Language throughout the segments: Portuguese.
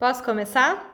Posso começar?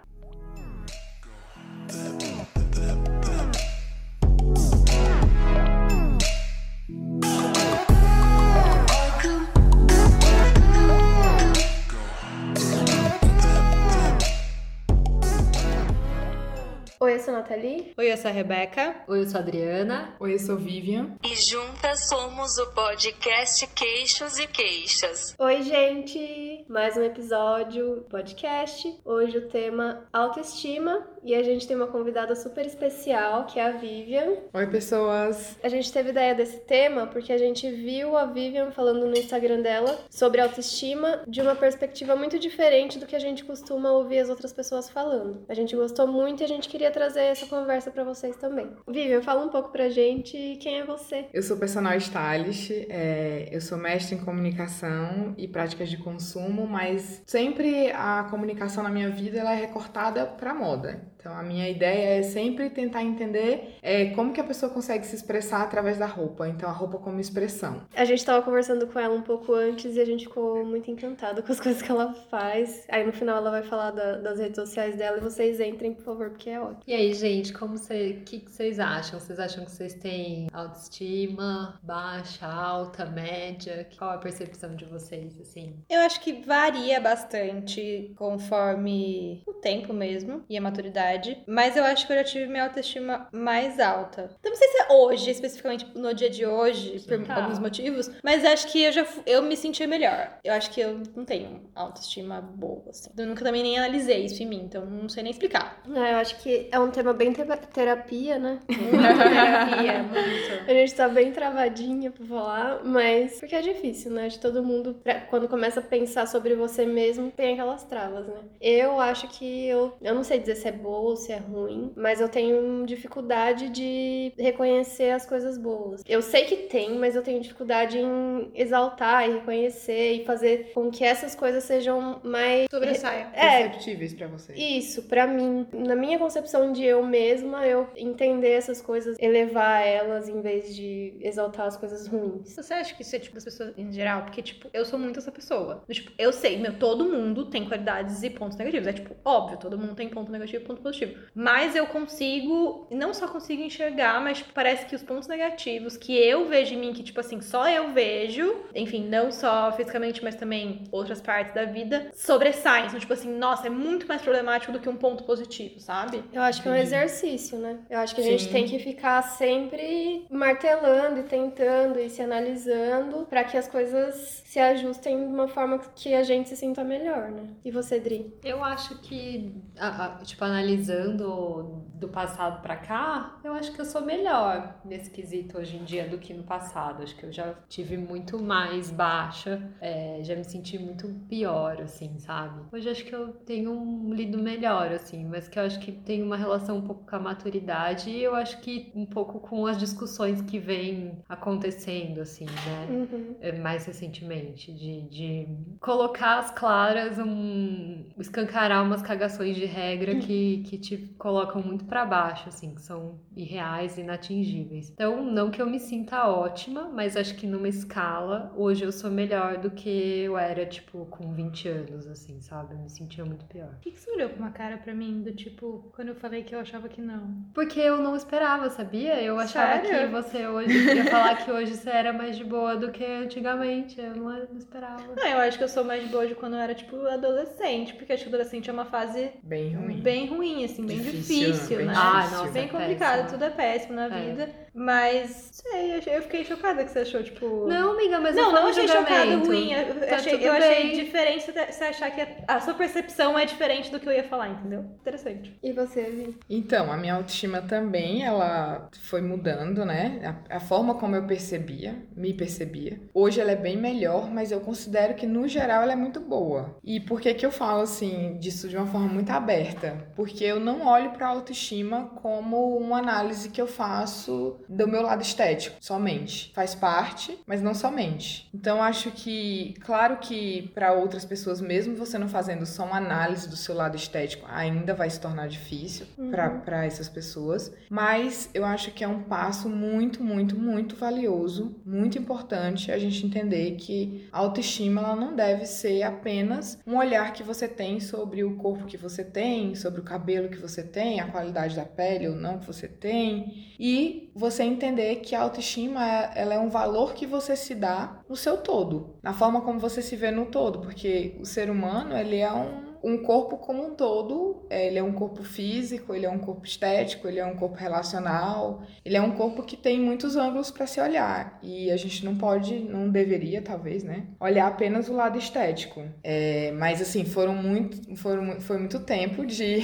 Oi, eu sou a Nathalie. Oi, eu sou a Rebeca. Oi, eu sou a Adriana. Oi, eu sou Vivian. E juntas somos o podcast Queixos e Queixas. Oi, gente! Mais um episódio podcast. Hoje o tema autoestima e a gente tem uma convidada super especial, que é a Vivian. Oi, pessoas! A gente teve ideia desse tema porque a gente viu a Vivian falando no Instagram dela sobre autoestima de uma perspectiva muito diferente do que a gente costuma ouvir as outras pessoas falando. A gente gostou muito e a gente queria trazer essa conversa para vocês também. Vivian, fala um pouco pra gente quem é você. Eu sou personal stylist, é, eu sou mestre em comunicação e práticas de consumo, mas sempre a comunicação na minha vida ela é recortada para moda. Então a minha ideia é sempre tentar entender é, como que a pessoa consegue se expressar através da roupa. Então a roupa como expressão. A gente tava conversando com ela um pouco antes e a gente ficou muito encantada com as coisas que ela faz. Aí no final ela vai falar da, das redes sociais dela e vocês entrem, por favor, porque é ótimo. E aí, gente, como você, que, que vocês acham? Vocês acham que vocês têm autoestima baixa, alta, média? Qual a percepção de vocês, assim? Eu acho que varia bastante conforme o tempo mesmo e a maturidade, mas eu acho que eu já tive minha autoestima mais alta. Então, não sei se é hoje, especificamente no dia de hoje, por Tá. alguns motivos, mas acho que eu já eu me senti melhor. Eu acho que eu não tenho autoestima boa, assim. Eu nunca também nem analisei isso em mim, então não sei nem explicar. É, eu acho que é um tema bem te- terapia, né? Muita terapia, muito. A gente tá bem travadinha pra falar, mas porque é difícil, né? De todo mundo, pra- quando começa a pensar sobre você mesmo, tem aquelas travas, né? Eu acho que eu, eu não sei dizer se é boa se é ruim, mas eu tenho dificuldade de reconhecer as coisas boas. Eu sei que tem, mas eu tenho dificuldade em exaltar e reconhecer e fazer com que essas coisas sejam mais Sobressaia. É, Perceptíveis pra você. isso, pra mim, na minha concepção de eu mesma, eu entender essas coisas, elevar elas em vez de exaltar as coisas ruins. Você acha que isso é tipo das pessoas em geral? Porque, tipo, eu sou muito essa pessoa. Tipo, eu sei, meu, todo mundo tem qualidades e pontos negativos. É tipo, óbvio, todo mundo tem ponto negativo e ponto positivo. Mas eu consigo, não só consigo enxergar, mas tipo, parece que os pontos negativos que eu vejo em mim, que, tipo assim, só eu vejo, enfim, não só fisicamente, mas também outras partes da vida, sobressaem. Então, tipo assim, nossa, é muito mais problemático do que um ponto positivo, sabe? Eu acho que é um exercício, né? Eu acho que a gente Sim. tem que ficar sempre martelando e tentando e se analisando pra que as coisas se ajustem de uma forma que a gente se sinta melhor, né? E você, Dri? Eu acho que, a- a- tipo, analisando do passado pra cá, eu acho que eu sou melhor nesse quesito hoje em dia do que no passado. Acho que eu já tive muito mais baixa, é, já me senti muito pior, assim, sabe? Hoje acho que eu tenho um lido melhor, assim, mas que eu acho que tem uma relação um pouco com a maturidade e eu acho que um pouco com as discussões que vêm acontecendo, assim, né? Uhum. é, mais recentemente, de, de colocar às claras um. escancarar umas cagações de regra que, que te colocam muito pra baixo, assim, que são irreais e inatingíveis. Então, não que eu me sinta ótima, mas acho que numa escala, hoje eu sou melhor do que eu era, tipo, com 20 anos, assim, sabe? Eu me sentia muito pior. Por que, que você olhou com uma cara pra mim do tipo, quando eu falei que eu achava que não? Porque eu não esperava, sabia? Eu achava Sério? que você hoje ia falar que hoje você era mais de boa do que antigamente. Eu não, não esperava. Não, eu acho que eu sou mais de boa de quando eu era, tipo, adolescente, porque acho que adolescente é uma fase Bem ruim. bem ruim, assim, bem Difícil, difícil, bem né? Ah, difícil. nossa, bem é complicado, péssimo. tudo é péssimo na É. vida. Mas, sei, eu fiquei chocada que você achou, tipo. Não, amiga, mas não, eu não achei chocada ruim. Eu, Tá achei, eu achei diferente você- achar que a, a sua percepção é diferente do que eu ia falar, entendeu? Interessante. E você, Vi? Então, a minha autoestima também, ela foi mudando, né? A, a forma como eu percebia, me percebia. Hoje ela é bem melhor, mas eu considero que no geral ela é muito boa. E por que que eu falo assim disso de uma forma muito aberta? Porque eu não olho para autoestima como uma análise que eu faço do meu lado estético, somente. Faz parte, mas não somente. Então acho que, claro que para outras pessoas mesmo você não fazendo só uma análise do seu lado estético, ainda vai se tornar difícil Uhum. para essas pessoas. Mas eu acho que é um passo muito, muito, muito valioso, muito importante a gente entender que a autoestima ela não deve ser apenas um olhar que você tem sobre o corpo que você tem, sobre o cabelo que você tem, a qualidade da pele ou não que você tem, e você entender que a autoestima é- ela é um valor que você se dá no seu todo, na forma como você se vê no todo, porque o ser humano ele é um um corpo como um todo, é, ele é um corpo físico, ele é um corpo estético, ele é um corpo relacional, ele é um corpo que tem muitos ângulos para se olhar e a gente não pode, não deveria talvez, né, olhar apenas o lado estético. É, mas assim foram muito, foram, foi muito tempo de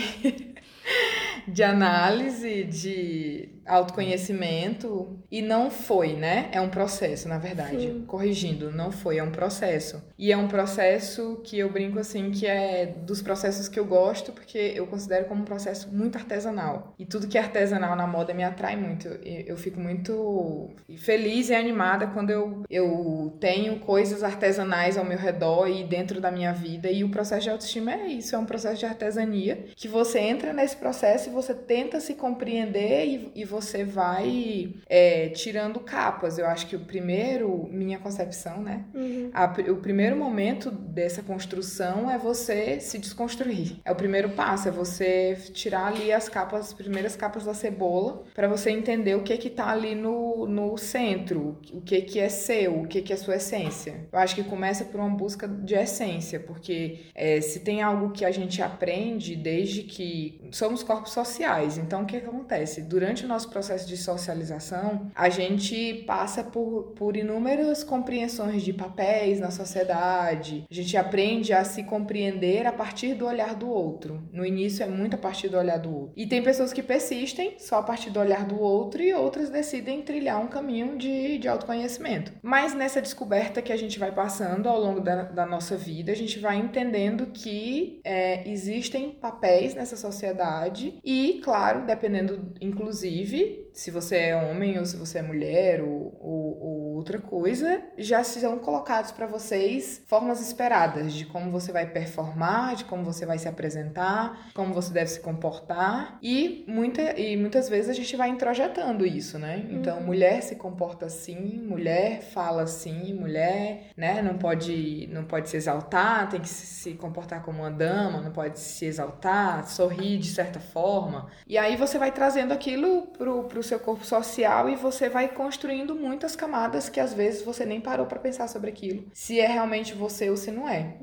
de análise, de autoconhecimento e não foi, né? É um processo, na verdade. Sim. Corrigindo, não foi, é um processo. E é um processo que eu brinco assim que é dos processos que eu gosto porque eu considero como um processo muito artesanal. E tudo que é artesanal na moda me atrai muito. Eu, fico muito feliz e animada quando eu, eu tenho coisas artesanais ao meu redor e dentro da minha vida. E o processo de autoestima é isso, é um processo de artesania que você entra nesse processo e você tenta se compreender e, e você vai é, tirando capas. Eu acho que o primeiro, minha concepção, né? Uhum. A o primeiro momento dessa construção é você se desconstruir. É o primeiro passo, é você tirar ali as capas, as primeiras capas da cebola, para você entender o que que tá ali no, no centro, o que que é seu, o que que é sua essência. Eu acho que começa por uma busca de essência, porque é, se tem algo que a gente aprende desde que somos corpos sociais, então o que que acontece? Durante o nosso processo de socialização, a gente passa por, por inúmeras compreensões de papéis na sociedade, a gente aprende a se compreender a partir do olhar do outro. No início é muito a partir do olhar do outro. E tem pessoas que persistem só a partir do olhar do outro e outras decidem trilhar um caminho de, de autoconhecimento. Mas nessa descoberta que a gente vai passando ao longo da, da nossa vida, a gente vai entendendo que é, existem papéis nessa sociedade e, claro, dependendo, inclusive, se você é homem ou se você é mulher ou- ou outra coisa, já são colocados para vocês formas esperadas de como você vai performar, de como você vai se apresentar, como você deve se comportar e, muita, e muitas vezes a gente vai introjetando isso, né? Então, mulher se comporta assim, mulher fala assim, mulher, né, não pode, não pode se exaltar, tem que se se comportar como uma dama, não pode se exaltar, sorrir de certa forma. E aí você vai trazendo aquilo pro, pro seu corpo social e você vai construindo muitas camadas que às vezes você nem parou para pensar sobre aquilo. Se é realmente você ou se não é.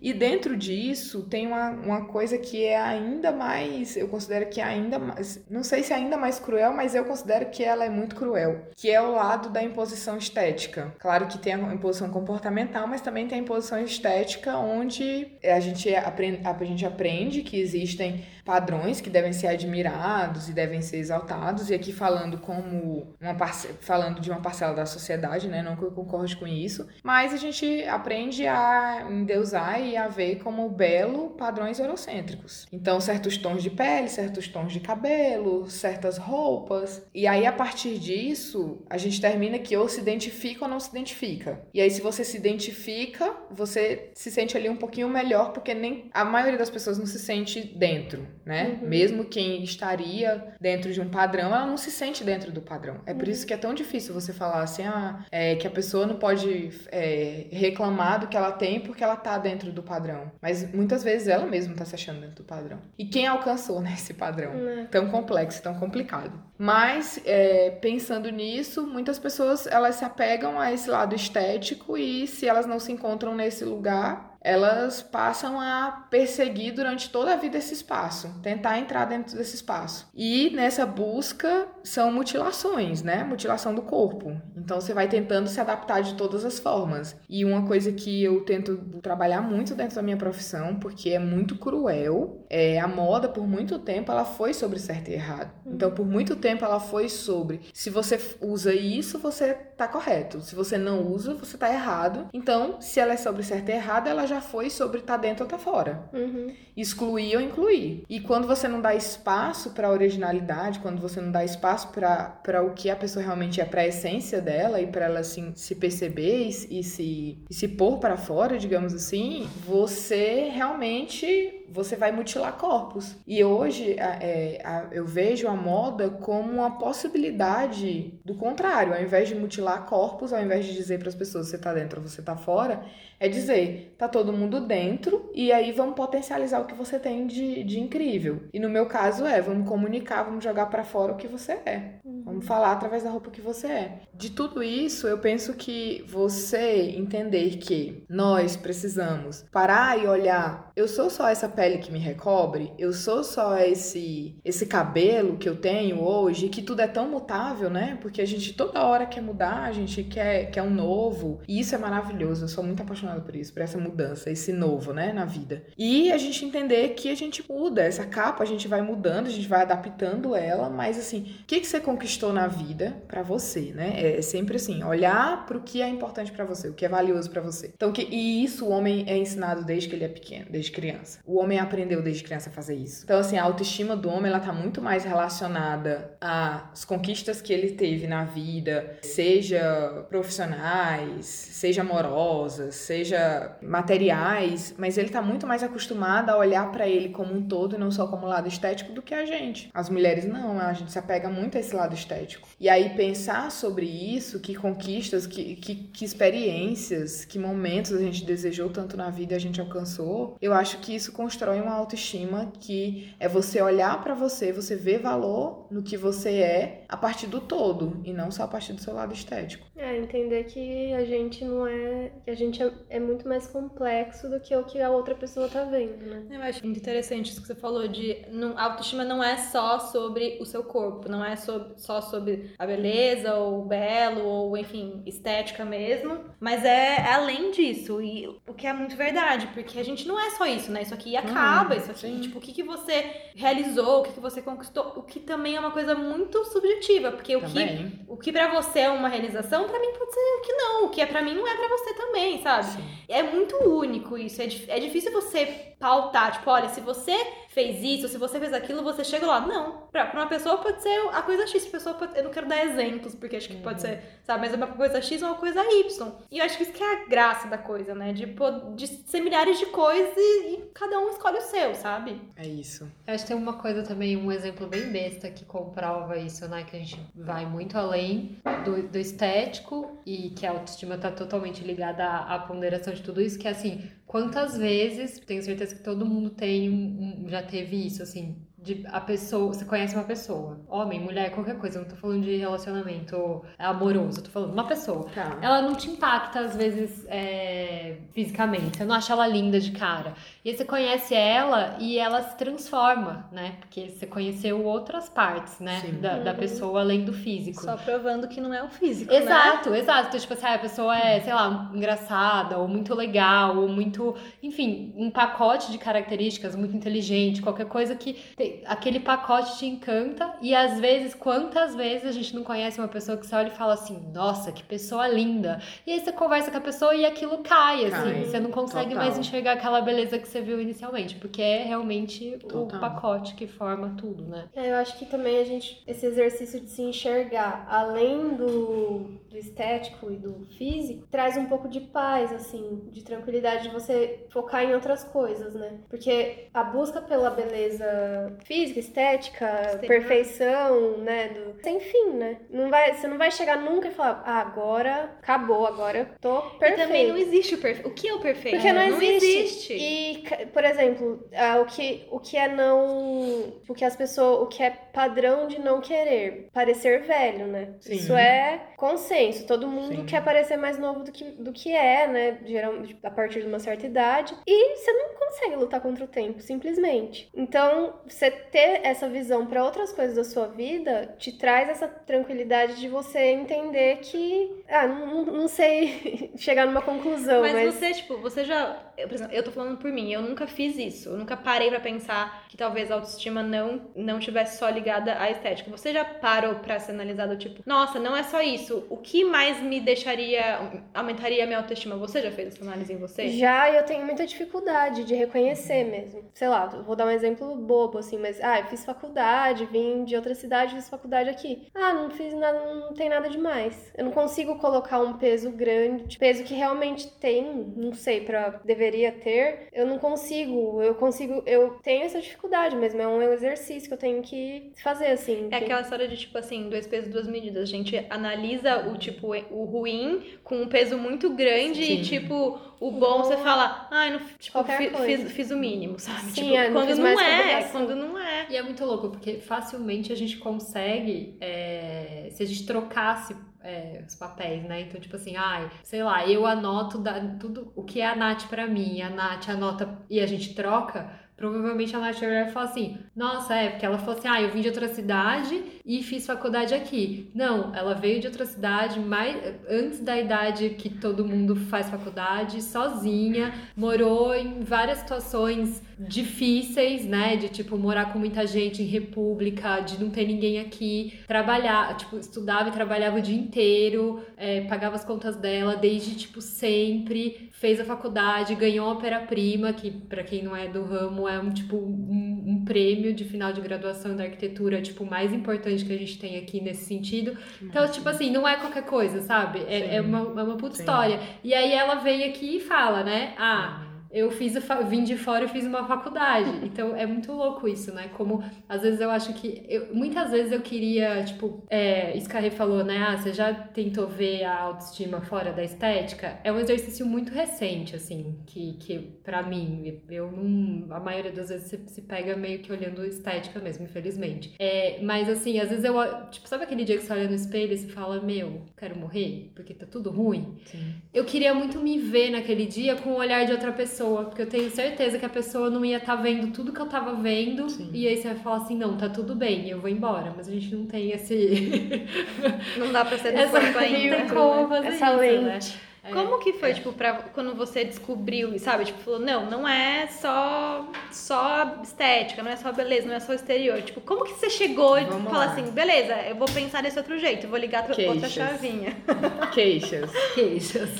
E dentro disso tem uma, uma coisa que é ainda mais, eu considero que é ainda mais, não sei se é ainda mais cruel, mas eu considero que ela é muito cruel, que é o lado da imposição estética. Claro que tem a imposição comportamental, mas também tem a imposição estética, onde a gente aprende, a gente aprende que existem padrões que devem ser admirados e devem ser exaltados. E aqui falando como uma falando de uma parcela da sociedade, né? Não que eu concorde com isso, mas a gente aprende a endeusar e a ver como belo padrões eurocêntricos. Então, certos tons de pele, certos tons de cabelo, certas roupas. E aí, a partir disso, a gente termina que ou se identifica ou não se identifica. E aí, se você se identifica, você se sente ali um pouquinho melhor, porque nem a maioria das pessoas não se sente dentro, né? Uhum. Mesmo quem estaria dentro de um padrão, ela não se sente dentro do padrão. É por isso que é tão difícil você falar assim, ah, é, que a pessoa não pode é, reclamar do que ela tem porque ela tá dentro do padrão. Mas muitas vezes ela mesma tá se achando dentro do padrão. E quem alcançou, né, esse padrão? Né? tão complexo, tão complicado. Mas é, pensando nisso, muitas pessoas elas se apegam a esse lado estético e se elas não se encontram nesse lugar, elas passam a perseguir durante toda a vida esse espaço, tentar entrar dentro desse espaço. E nessa busca são mutilações, né? Mutilação do corpo. Então você vai tentando se adaptar de todas as formas. E uma coisa que eu tento trabalhar muito dentro da minha profissão, porque é muito cruel, é a moda por muito tempo ela foi sobre certo e errado. Então por muito tempo ela foi sobre se você usa isso, você tá correto. Se você não usa, você tá errado. Então, se ela é sobre certo e errado, ela já já foi sobre tá dentro ou tá fora. Uhum. Excluir ou incluir. E quando você não dá espaço pra originalidade, quando você não dá espaço pra pra o que a pessoa realmente é, pra essência dela e pra ela assim, se perceber e, e se, e se pôr pra fora, digamos assim, você realmente você vai mutilar corpos. E hoje é, eu vejo a moda como uma possibilidade do contrário. Ao invés de mutilar corpos, ao invés de dizer para as pessoas você tá dentro ou você tá fora, é dizer tá todo mundo dentro e aí vamos potencializar o que você tem de, de incrível. E no meu caso é, vamos comunicar, vamos jogar para fora o que você é. Vamos falar através da roupa que você é. De tudo isso, eu penso que você entender que nós precisamos parar e olhar, eu sou só essa pele que me recobre, eu sou só esse esse cabelo que eu tenho hoje, que tudo é tão mutável, né? Porque a gente toda hora quer mudar, a gente quer, quer um novo, e isso é maravilhoso. Eu sou muito apaixonada por isso, por essa mudança, esse novo, né, na vida. E a gente entender que a gente muda, essa capa a gente vai mudando, a gente vai adaptando ela, mas assim, o que, que você conquistou na vida pra você, né? É sempre assim, olhar pro que é importante pra você, o que é valioso pra você. Então, que, e isso o homem é ensinado desde que ele é pequeno, desde criança. O homem aprendeu desde criança a fazer isso. Então, assim, a autoestima do homem, ela tá muito mais relacionada às conquistas que ele teve na vida, seja profissionais, seja amorosas, seja materiais, mas ele tá muito mais acostumado a olhar pra ele como um todo e não só como lado estético do que a gente. As mulheres não, a gente se apega muito a esse lado estético. E aí pensar sobre isso, que conquistas, que, que, que experiências, que momentos a gente desejou tanto na vida e a gente alcançou, eu acho que isso constrói uma autoestima que é você olhar pra você, você ver valor no que você é a partir do todo e não só a partir do seu lado estético. É, entender que a gente não é. que a gente é, é muito mais complexo do que o que a outra pessoa tá vendo, né? Eu acho muito interessante isso que você falou de não, a autoestima não é só sobre o seu corpo, não é sobre- só sobre a beleza ou o belo ou enfim estética mesmo, mas é, é além disso e o que é muito verdade, porque a gente não é só isso, né? Isso aqui acaba, Uhum, isso aqui, sim. tipo o que que você realizou, o que que você conquistou, o que também é uma coisa muito subjetiva, porque o que Também. o que pra você é uma realização, pra mim pode ser que não. O que é pra mim não é pra você também, sabe? Sim. É muito único isso. É, é difícil você pautar, tipo, olha, se você fez isso, se você fez aquilo, você chega lá. Não. Pra, pra uma pessoa pode ser a coisa X, pra pessoa pode. Eu não quero dar exemplos, porque acho que pode ser, sabe, mas é uma coisa X ou uma coisa Y. E eu acho que isso que é a graça da coisa, né? De, de ser milhares de coisas e, e cada um escolhe o seu, sabe? É isso. Eu acho que tem uma coisa também, um exemplo bem besta que comprova isso, né? Que a gente vai muito além do, do estético e que a autoestima tá totalmente ligada à, à ponderação de tudo isso, que é assim, quantas vezes, tenho certeza que todo mundo tem, um- um- já teve isso, assim, de a pessoa, você conhece uma pessoa, homem, mulher, qualquer coisa, eu não tô falando de relacionamento amoroso, eu tô falando de uma pessoa. Tá. Ela não te impacta, às vezes, é, fisicamente. Você não acha ela linda de cara. E aí você conhece ela e ela se transforma, né? Porque você conheceu outras partes, né? Sim. Da, da Uhum. pessoa além do físico. Só provando que não é o físico. né? Exato, exato. Então, tipo assim, ah, a pessoa é, sei lá, engraçada, ou muito legal, ou muito. Enfim, um pacote de características, muito inteligente, qualquer coisa que. tem- aquele pacote te encanta. E às vezes, quantas vezes a gente não conhece uma pessoa que você olha e fala assim, nossa, que pessoa linda. E aí você conversa com a pessoa e aquilo cai, assim. Cai, Você não consegue total. mais enxergar aquela beleza que você viu inicialmente, porque é realmente o Total. pacote que forma tudo, né? É, eu acho que também a gente, esse exercício de se enxergar além do, do estético e do físico, traz um pouco de paz, assim, de tranquilidade, de você focar em outras coisas, né? Porque a busca pela beleza física, estética, Sim. perfeição, né? Do... Sem fim, né? Não vai, você não vai chegar nunca e falar, ah, agora acabou, agora eu tô E perfeito. também não existe o perfeito. O que é o perfeito? Porque não existe. existe. E, por exemplo, ah, o, que, o que é não. O que as pessoas. O que é padrão de não querer parecer velho, né? Sim. Isso é consenso. Todo mundo Sim. quer parecer mais novo do que, do que é, né? Geralmente a partir de uma certa idade. E você não consegue lutar contra o tempo, simplesmente. Então, você ter essa visão para outras coisas da sua vida te traz essa tranquilidade de você entender que. Ah, não, não- sei chegar numa conclusão, Mas, mas. você, tipo, você já. Eu, por exemplo, eu tô falando por mim, eu nunca fiz isso. Eu nunca parei pra pensar que talvez a autoestima não, não tivesse só ligada à estética. Você já parou pra se analisar do tipo, nossa, não é só isso. O que mais me deixaria, aumentaria a minha autoestima? Você já fez essa análise em você? Já eu tenho muita dificuldade de reconhecer mesmo. Sei lá, vou dar um exemplo bobo, assim, mas, ah, eu fiz faculdade, vim de outra cidade, fiz faculdade aqui. Ah, não fiz nada, não tem nada demais. Eu não consigo colocar um peso grande, peso que realmente tem, não sei, pra deveria ter. Eu não consigo, eu consigo, eu tenho essa dificuldade mesmo, é um exercício que eu tenho que fazer, assim. É que- aquela história de, tipo assim, dois pesos, duas medidas. A gente analisa o, tipo, o ruim com um peso muito grande e, Sim. tipo, o bom você fala, ai, não, tipo, fiz, fiz o mínimo, sabe? Sim, tipo, é, não quando não é, quando não é. E é muito louco, porque facilmente a gente consegue, é, se a gente trocasse é, os papéis, né? Então, tipo assim, ai, sei lá, eu anoto da- tudo o que é a Nath pra mim, a Nath anota e a gente troca. Provavelmente a Nath vai olhar e falar assim: Nossa, é, porque ela falou assim: Ah, eu vim de outra cidade e fiz faculdade aqui. Não, ela veio de outra cidade mais antes da idade que todo mundo faz faculdade, sozinha, morou em várias situações difíceis, né? De tipo morar com muita gente em república, de não ter ninguém aqui, trabalhar, tipo, estudava e trabalhava o dia inteiro, é, pagava as contas dela desde tipo sempre, fez a faculdade, ganhou a ópera-prima, que pra quem não é do ramo é um tipo um, um prêmio de final de graduação da arquitetura, tipo, mais importante que a gente tem aqui nesse sentido. Então, tipo assim, não é qualquer coisa, sabe? É, é uma, é uma puta Sim. história. E aí ela vem aqui e fala, né? Ah, eu fiz vim de fora e fiz uma faculdade. Então é muito louco isso, né? Como às vezes eu acho que. eu- muitas vezes eu queria, tipo, é, Rê falou, né? Ah, você já tentou ver a autoestima fora da estética? É um exercício muito recente, assim, que, que pra mim, eu não. A maioria das vezes se, se pega meio que olhando estética mesmo, infelizmente. É, mas assim, às vezes eu. Tipo, sabe aquele dia que você olha no espelho e você fala, meu, quero morrer? Porque tá tudo ruim? Sim. Eu queria muito me ver naquele dia com o olhar de outra pessoa, porque eu tenho certeza que a pessoa não ia estar vendo tudo que eu tava vendo, Sim. e aí você vai falar assim, não, tá tudo bem, eu vou embora, mas a gente não tem esse... Não dá pra ser do essa corpo ainda. não tem como fazer Essa isso, lente. né? É. Como que foi, tipo, pra quando você descobriu, sabe? Tipo, falou, não, não é só, só estética, não é só beleza, não é só exterior. Tipo, como que você chegou e falou assim, beleza, eu vou pensar desse outro jeito, vou ligar outra outra Queixas. chavinha. Queixas. Queixas.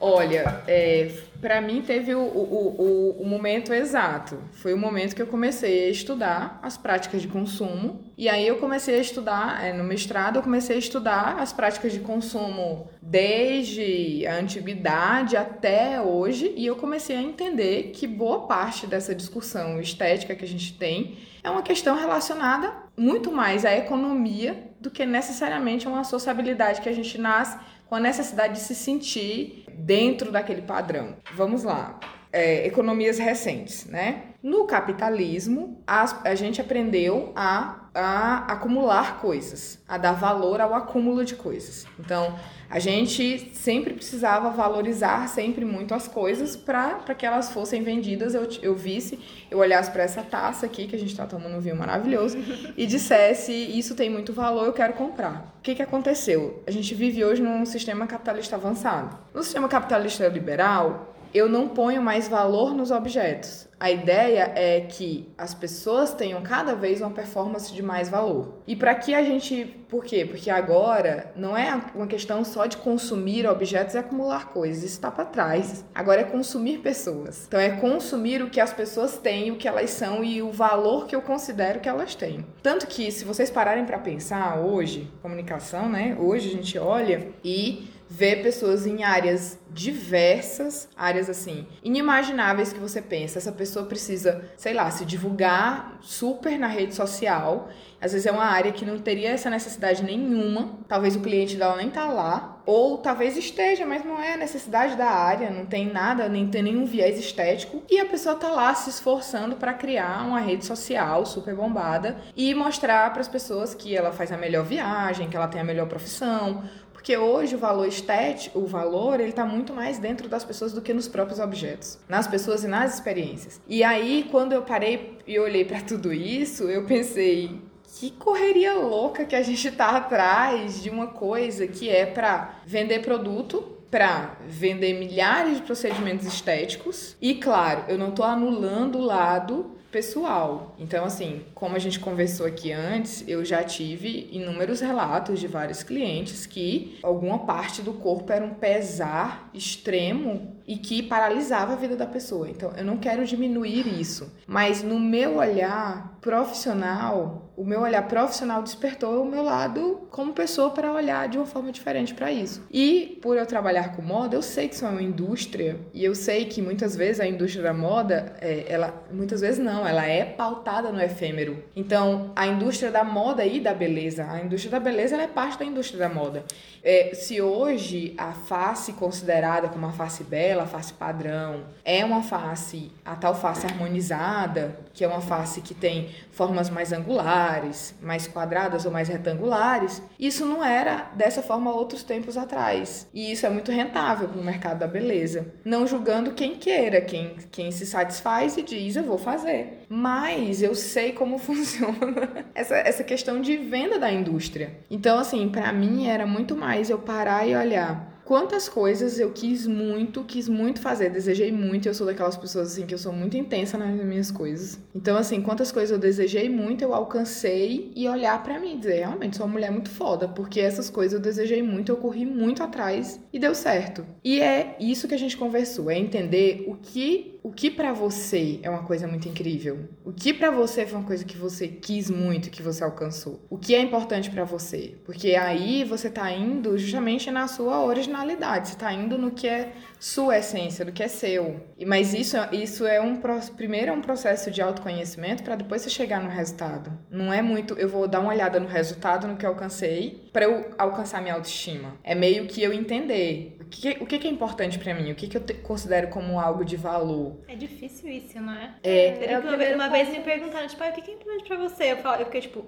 Olha, é, para mim teve o, o, o, o momento exato. Foi o momento que eu comecei a estudar as práticas de consumo. E aí eu comecei a estudar, é, no mestrado, eu comecei a estudar as práticas de consumo desde a antiguidade até hoje. E eu comecei a entender que boa parte dessa discussão estética que a gente tem é uma questão relacionada muito mais à economia do que necessariamente a uma sociabilidade que a gente nasce com a necessidade de se sentir dentro daquele padrão. Vamos lá. É, economias recentes, né? No capitalismo, as- a, gente aprendeu a, a acumular coisas, a dar valor ao acúmulo de coisas. Então, a gente sempre precisava valorizar sempre muito as coisas para que elas fossem vendidas. Eu, eu visse, eu olhasse para essa taça aqui, que a gente está tomando um vinho maravilhoso, e dissesse: Isso tem muito valor, eu quero comprar. O que, que aconteceu? A gente vive hoje num sistema capitalista avançado. No sistema capitalista liberal, eu não ponho mais valor nos objetos. A ideia é que as pessoas tenham cada vez uma performance de mais valor. E para que a gente. Por quê? Porque agora não é uma questão só de consumir objetos e acumular coisas. Isso está para trás. Agora é consumir pessoas. Então é consumir o que as pessoas têm, o que elas são e o valor que eu considero que elas têm. Tanto que, se vocês pararem para pensar hoje, comunicação, né? Hoje a gente olha e vê pessoas em áreas diversas, áreas assim, inimagináveis que você pensa. Essa pessoa precisa, sei lá, se divulgar super na rede social. Às vezes é uma área que não teria essa necessidade nenhuma. Talvez o cliente dela nem tá lá. Ou talvez esteja, mas não é a necessidade da área, não tem nada, nem tem nenhum viés estético. E a pessoa tá lá se esforçando para criar uma rede social super bombada e mostrar para as pessoas que ela faz a melhor viagem, que ela tem a melhor profissão, porque hoje o valor estético, o valor, ele tá muito mais dentro das pessoas do que nos próprios objetos, nas pessoas e nas experiências. E aí, quando eu parei e olhei para tudo isso, eu pensei, que correria louca que a gente tá atrás de uma coisa que é para vender produto para vender milhares de procedimentos estéticos e, claro, eu não estou anulando o lado pessoal. Então, assim, como a gente conversou aqui antes, eu já tive inúmeros relatos de vários clientes que alguma parte do corpo era um pesar extremo e que paralisava a vida da pessoa. Então, eu não quero diminuir isso, mas no meu olhar profissional, o meu olhar profissional despertou o meu lado como pessoa para olhar de uma forma diferente para isso. E por eu trabalhar com moda, eu sei que isso é uma indústria e eu sei que muitas vezes a indústria da moda, é, ela muitas vezes não, ela é pautada no efêmero. Então, a indústria da moda e da beleza, a indústria da beleza é parte da indústria da moda. É, se hoje a face considerada como a face bela, a face padrão, é uma face, a tal face harmonizada, que é uma face que tem formas mais angulares, mais quadradas ou mais retangulares, isso não era dessa forma outros tempos atrás. E isso é muito rentável para o mercado da beleza. Não julgando quem queira, quem, quem se satisfaz e diz, eu vou fazer. Mas eu sei como funciona essa, essa questão de venda da indústria. Então, assim, para mim era muito mais eu parar e olhar quantas coisas eu quis muito, quis muito fazer, desejei muito. Eu sou daquelas pessoas assim que eu sou muito intensa nas minhas coisas. Então, assim, quantas coisas eu desejei muito, eu alcancei e olhar para mim e dizer, realmente sou uma mulher muito foda, porque essas coisas eu desejei muito, eu corri muito atrás e deu certo. E é isso que a gente conversou, é entender o que o que para você é uma coisa muito incrível? O que para você foi uma coisa que você quis muito, que você alcançou? O que é importante para você? Porque aí você tá indo justamente na sua originalidade, você tá indo no que é sua essência, do que é seu. Mas isso, isso é um primeiro é um processo de autoconhecimento para depois você chegar no resultado. Não é muito, eu vou dar uma olhada no resultado, no que eu alcancei, para eu alcançar minha autoestima. É meio que eu entender que, o que é importante para mim, o que, que eu te, considero como algo de valor. É difícil isso, não é? É. é uma, vez, uma vez me perguntaram, tipo, ah, o que é importante pra você? Eu, falo, eu fiquei tipo,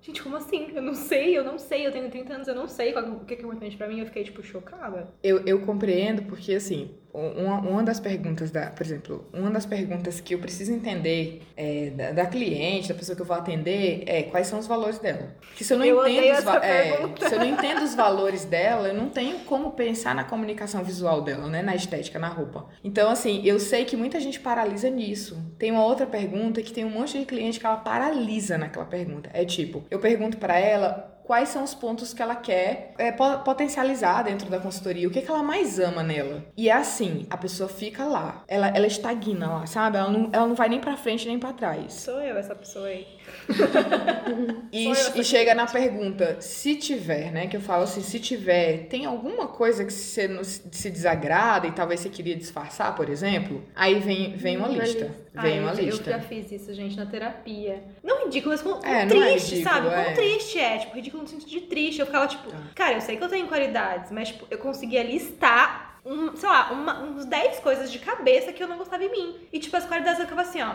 gente, como assim? Eu não sei, eu não sei, eu tenho 30 anos, eu não sei qual, o que é importante pra mim. Eu fiquei, tipo, chocada. Eu, eu compreendo porque, assim, uma, uma das perguntas da, por exemplo, uma das perguntas que eu preciso entender é, da, da, cliente, da pessoa que eu vou atender, é quais são os valores dela. Porque se eu não eu entendo os, é, se eu não entendo os valores dela, eu não tenho como pensar na comunicação visual dela, né, na estética, na roupa. Então, assim, eu sei que muita gente paralisa nisso. Tem uma outra pergunta que tem um monte de cliente que ela paralisa naquela pergunta. É tipo, eu pergunto para ela quais são os pontos que ela quer é, potencializar dentro da consultoria, o que, que ela mais ama nela. E é assim, a pessoa fica lá, ela, ela estagna lá, sabe? Ela não, ela não vai nem pra frente nem pra trás. Sou eu essa pessoa aí. e, e chega na pergunta, se tiver, né? Que eu falo assim, se tiver, tem alguma coisa que você se desagrada e talvez você queria disfarçar, por exemplo? Aí vem, vem uma lista. Vem uma eu, lista. Eu já fiz isso, gente, na terapia. Não ridículo, mas com, é, triste, é ridículo, sabe? É. Quão triste é. Tipo, ridículo no sentido de triste. Eu ficava, tipo, Tá. cara, eu sei que eu tenho qualidades, mas tipo, eu conseguia listar, um, sei lá, uma, uns 10 coisas de cabeça que eu não gostava em mim. E, tipo, as qualidades eu ficava assim, ó.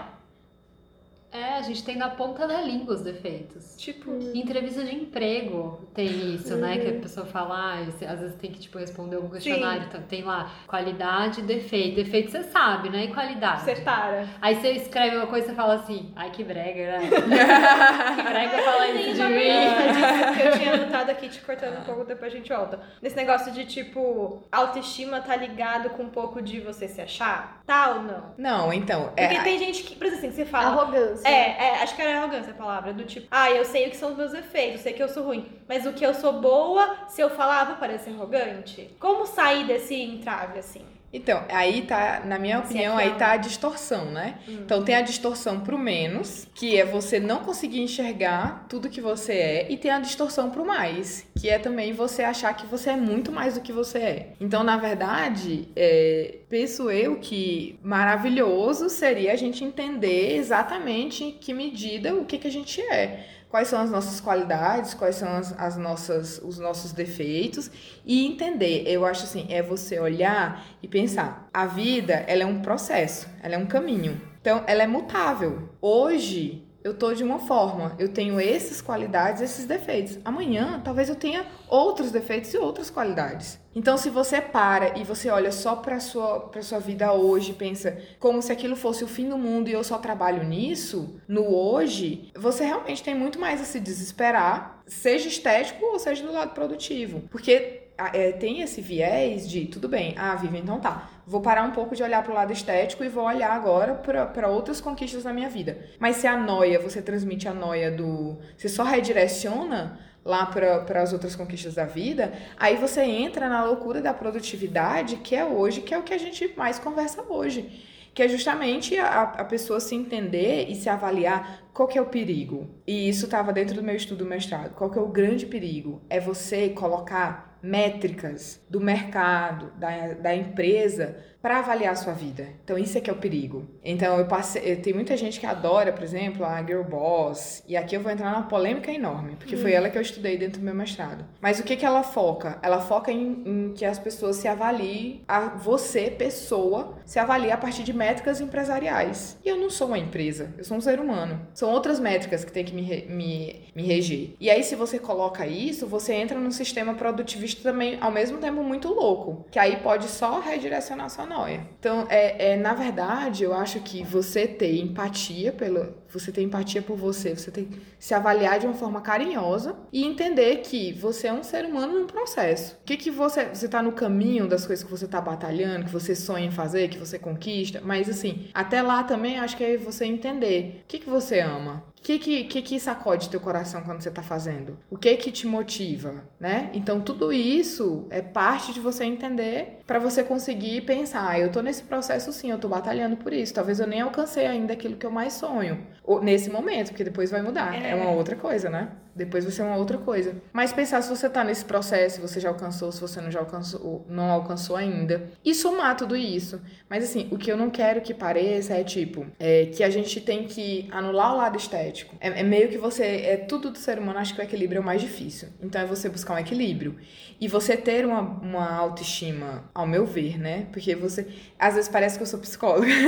É, a gente tem na ponta da língua os defeitos. Tipo, Em entrevista de emprego tem isso, né? Que a pessoa fala, ah, às vezes tem que tipo, responder algum questionário, então tem lá qualidade e defeito. Defeito você sabe, né? E qualidade. você para. Aí você escreve uma coisa e fala assim, ai que brega, né? que brega falar isso de mim. que eu tinha anotado aqui, te cortando um pouco, depois a gente volta. Nesse negócio de, tipo, autoestima tá ligado com um pouco de você se achar? Tá ou não? Não, então. Porque É, tem gente que, por exemplo, assim, você fala... Arrogância. É, é, acho que era arrogância a palavra, do tipo, ah, eu sei o que são os meus efeitos, sei que eu sou ruim, mas o que eu sou boa, se eu falar, vou parecer arrogante? Como sair desse entrave, assim? Então, aí tá, na minha opinião, aí tá a distorção, né? Então tem a distorção pro menos, que é você não conseguir enxergar tudo que você é, e tem a distorção pro mais, que é também você achar que você é muito mais do que você é. Então, na verdade, é, penso eu que maravilhoso seria a gente entender exatamente em que medida o que, que a gente é. Quais são as nossas qualidades, quais são as, as nossas, os nossos defeitos e entender. Eu acho assim, é você olhar e pensar. A vida, ela é um processo, ela é um caminho. Então, ela é mutável. Hoje, eu tô de uma forma, eu tenho essas qualidades, esses defeitos. Amanhã, talvez eu tenha outros defeitos e outras qualidades. Então, se você para e você olha só para sua para sua vida hoje, pensa como se aquilo fosse o fim do mundo e eu só trabalho nisso, no hoje, você realmente tem muito mais a se desesperar, seja estético ou seja do lado produtivo, porque é, tem esse viés de, tudo bem, ah, Vivi, então tá. Vou parar um pouco de olhar pro lado estético e vou olhar agora pra outras conquistas da minha vida. Mas se a noia, você transmite a noia do. Você só redireciona lá para as outras conquistas da vida, aí você entra na loucura da produtividade, que é hoje, que é o que a gente mais conversa hoje. Que é justamente a, a pessoa se entender e se avaliar qual que é o perigo. E isso estava dentro do meu estudo do mestrado. Qual que é o grande perigo? É você colocar métricas do mercado, da, da empresa, para avaliar a sua vida. Então, isso é que é o perigo. Então, eu passei. Tem muita gente que adora, por exemplo, a Girl Boss. E aqui eu vou entrar numa polêmica enorme, porque foi ela que eu estudei dentro do meu mestrado. Mas o que, que ela foca? Ela foca em, em que as pessoas se avaliem, a você, pessoa, se avalie a partir de métricas empresariais. E eu não sou uma empresa, eu sou um ser humano. São outras métricas que tem que me, me, me reger. E aí, se você coloca isso, você entra num sistema produtivista também, ao mesmo tempo, muito louco. Que aí pode só redirecionar sua noia. Então, é, é, na verdade, eu acho que você ter empatia pelo. Você ter empatia por você, você tem que se avaliar de uma forma carinhosa e entender que você é um ser humano num processo. O que que você. Você tá no caminho das coisas que você tá batalhando, que você sonha em fazer, que você conquista, mas assim, até lá também acho que é você entender o que, que você ama. O que que, que que sacode teu coração quando você tá fazendo? O que que te motiva, né? Então tudo isso é parte de você entender para você conseguir pensar, ah, eu tô nesse processo sim, eu tô batalhando por isso. Talvez eu nem alcancei ainda aquilo que eu mais sonho. Nesse momento, porque depois vai mudar. É, É. uma outra coisa, né? Depois vai ser uma outra coisa. Mas pensar se você tá nesse processo, se você já alcançou, se você não já alcançou, não alcançou ainda. E somar tudo isso. Mas assim, o que eu não quero que pareça é tipo, é que a gente tem que anular o lado estético. É, é meio que você. É tudo do ser humano, acho que o equilíbrio é o mais difícil. Então é você buscar um equilíbrio. E você ter uma, uma autoestima, ao meu ver, né? Porque você. Às vezes parece que eu sou psicóloga.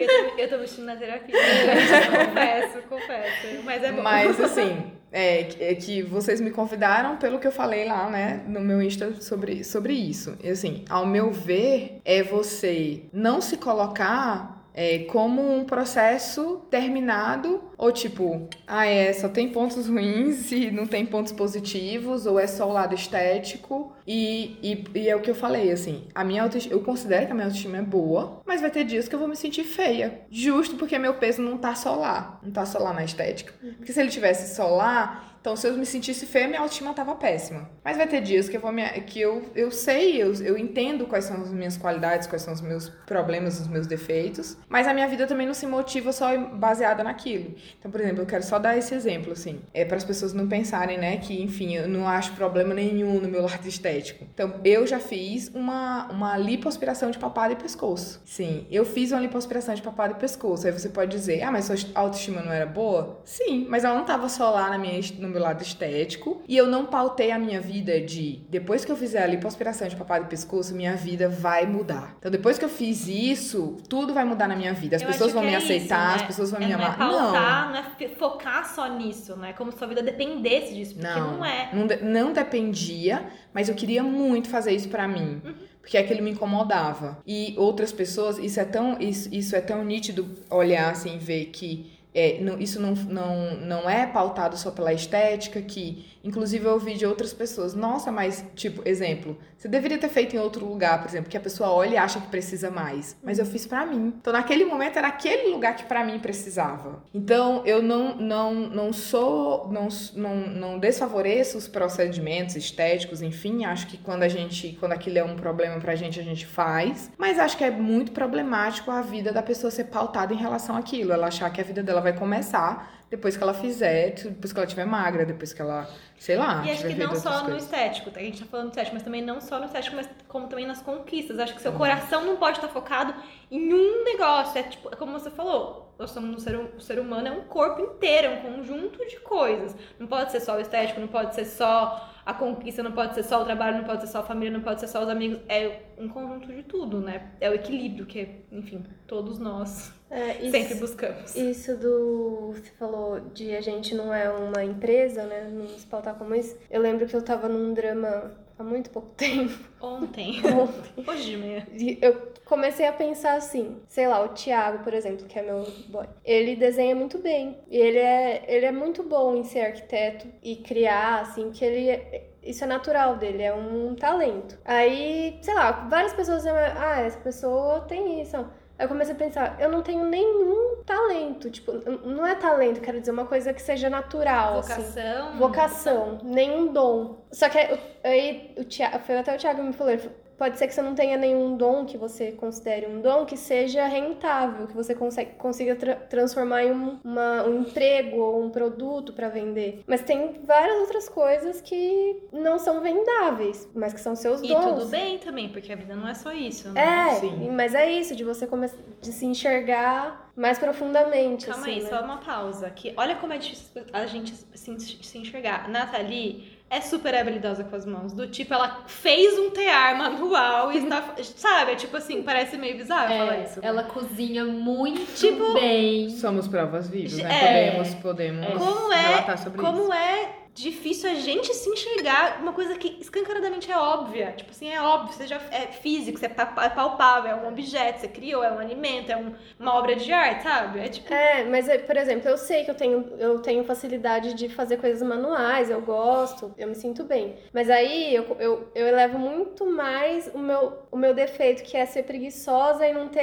Eu tô, eu tô vestindo na terapia. confesso, confesso. Mas é bom. Mas assim, é, que- é que vocês me convidaram pelo que eu falei lá, né, no meu Insta sobre, sobre isso. E assim, ao meu ver, é você não se colocar é, como um processo terminado, ou tipo, ah, é, só tem pontos ruins e não tem pontos positivos, ou é só o lado estético. E, e, e é o que eu falei, assim, a minha autoestima, eu considero que a minha autoestima é boa, mas vai ter dias que eu vou me sentir feia. Justo porque meu peso não tá só lá, não tá só lá na estética. Porque se ele tivesse só lá, então se eu me sentisse feia, minha autoestima tava péssima. Mas vai ter dias que eu vou me, que eu, eu sei, eu, eu entendo quais são as minhas qualidades, quais são os meus problemas, os meus defeitos, mas a minha vida também não se motiva só baseada naquilo. Então, por exemplo, eu quero só dar esse exemplo, assim, é para as pessoas não pensarem, né, que, enfim, eu não acho problema nenhum no meu lado estético. Então, eu já fiz uma, uma lipoaspiração de papada e pescoço. Sim, eu fiz uma lipoaspiração de papada e pescoço. Aí você pode dizer, ah, mas sua autoestima não era boa? Sim, mas ela não tava só lá na minha, no meu lado estético. E eu não pautei a minha vida de, depois que eu fizer a lipoaspiração de papada e pescoço, minha vida vai mudar. Então, depois que eu fiz isso, tudo vai mudar na minha vida. As Eu pessoas vão me é isso, aceitar, né? as pessoas vão É, me não é amar. pautar, não é fi- focar só nisso, né? Como se sua vida dependesse disso, porque não, Não, é. não, de- não dependia, mas eu queria muito fazer isso pra mim. Porque aquilo me incomodava. E outras pessoas, isso é tão, isso, isso é tão nítido olhar assim, ver que é, não- isso não, não, não é pautado só pela estética, que inclusive eu ouvi de outras pessoas, nossa, mas, tipo, exemplo, você deveria ter feito em outro lugar, por exemplo, que a pessoa olha e acha que precisa mais. Mas eu fiz pra mim. Então, naquele momento, era aquele lugar que pra mim precisava. Então, eu não, não, não sou, não, não, não desfavoreço os procedimentos estéticos, enfim, acho que quando a gente, quando aquilo é um problema pra gente, a gente faz. Mas acho que é muito problemático a vida da pessoa ser pautada em relação àquilo. Ela achar que a vida dela vai começar depois que ela fizer, depois que ela estiver magra, depois que ela, sei lá, E acho tiver que não só outras no coisas. estético, tá? a gente tá falando do estético, mas também não só no estético, mas como também nas conquistas. Acho que seu coração não pode estar focado em um negócio. É tipo, é como você falou, nós somos um ser, o ser humano é um corpo inteiro, é um conjunto de coisas. Não pode ser só o estético, não pode ser só a conquista, não pode ser só o trabalho, não pode ser só a família, não pode ser só os amigos. É um conjunto de tudo, né? É o equilíbrio que, enfim, todos nós É, isso- sempre buscamos. Isso do. Você falou de a gente não é uma empresa, né? Não se pautar como isso. Eu lembro que eu tava num drama há muito pouco tempo. Ontem, Ontem. hoje de manhã. Eu comecei a pensar assim, sei lá, o Thiago, por exemplo, que é meu boy, ele desenha muito bem. E ele é, ele é muito bom em ser arquiteto e criar, assim, que ele. isso é natural dele, é um talento. Aí, sei lá, várias pessoas dizem, ah, essa pessoa tem isso. Aí eu comecei a pensar, eu não tenho nenhum talento. Tipo, não é talento, quero dizer, uma coisa que seja natural. Assim. Vocação. Vocação, nenhum dom. Só que aí, aí o Thiago, foi até o Thiago me falou, ele falou, pode ser que você não tenha nenhum dom que você considere um dom que seja rentável, que você consegue, consiga tra transformar em um, uma, um emprego ou um produto para vender. Mas tem várias outras coisas que não são vendáveis, mas que são seus E dons. tudo bem também, porque a vida não é só isso, né? É, Sim. mas é isso, de você começar de se enxergar mais profundamente. Calma assim, aí, né? só uma pausa. Que olha como é difícil a gente se, se enxergar. Nathalie é super habilidosa com as mãos. Do tipo, ela fez um tear manual e está. Sabe? É tipo assim, parece meio bizarro falar É, isso. ela cozinha muito Tipo- bem. Somos provas vivas, né? É. Podemos, podemos Como é- sobre isso. Como é difícil a gente se enxergar uma coisa que escancaradamente é óbvia. Tipo assim, é óbvio, seja é físico, pa- é palpável, é um objeto, você criou, é um alimento, é um- uma obra de arte, sabe? É tipo. É, mas, é, por exemplo, eu sei que eu tenho, eu tenho facilidade de fazer coisas manuais, eu gosto, eu me sinto bem. Mas aí eu, eu, eu elevo muito mais o meu, o meu defeito, que é ser preguiçosa e não ter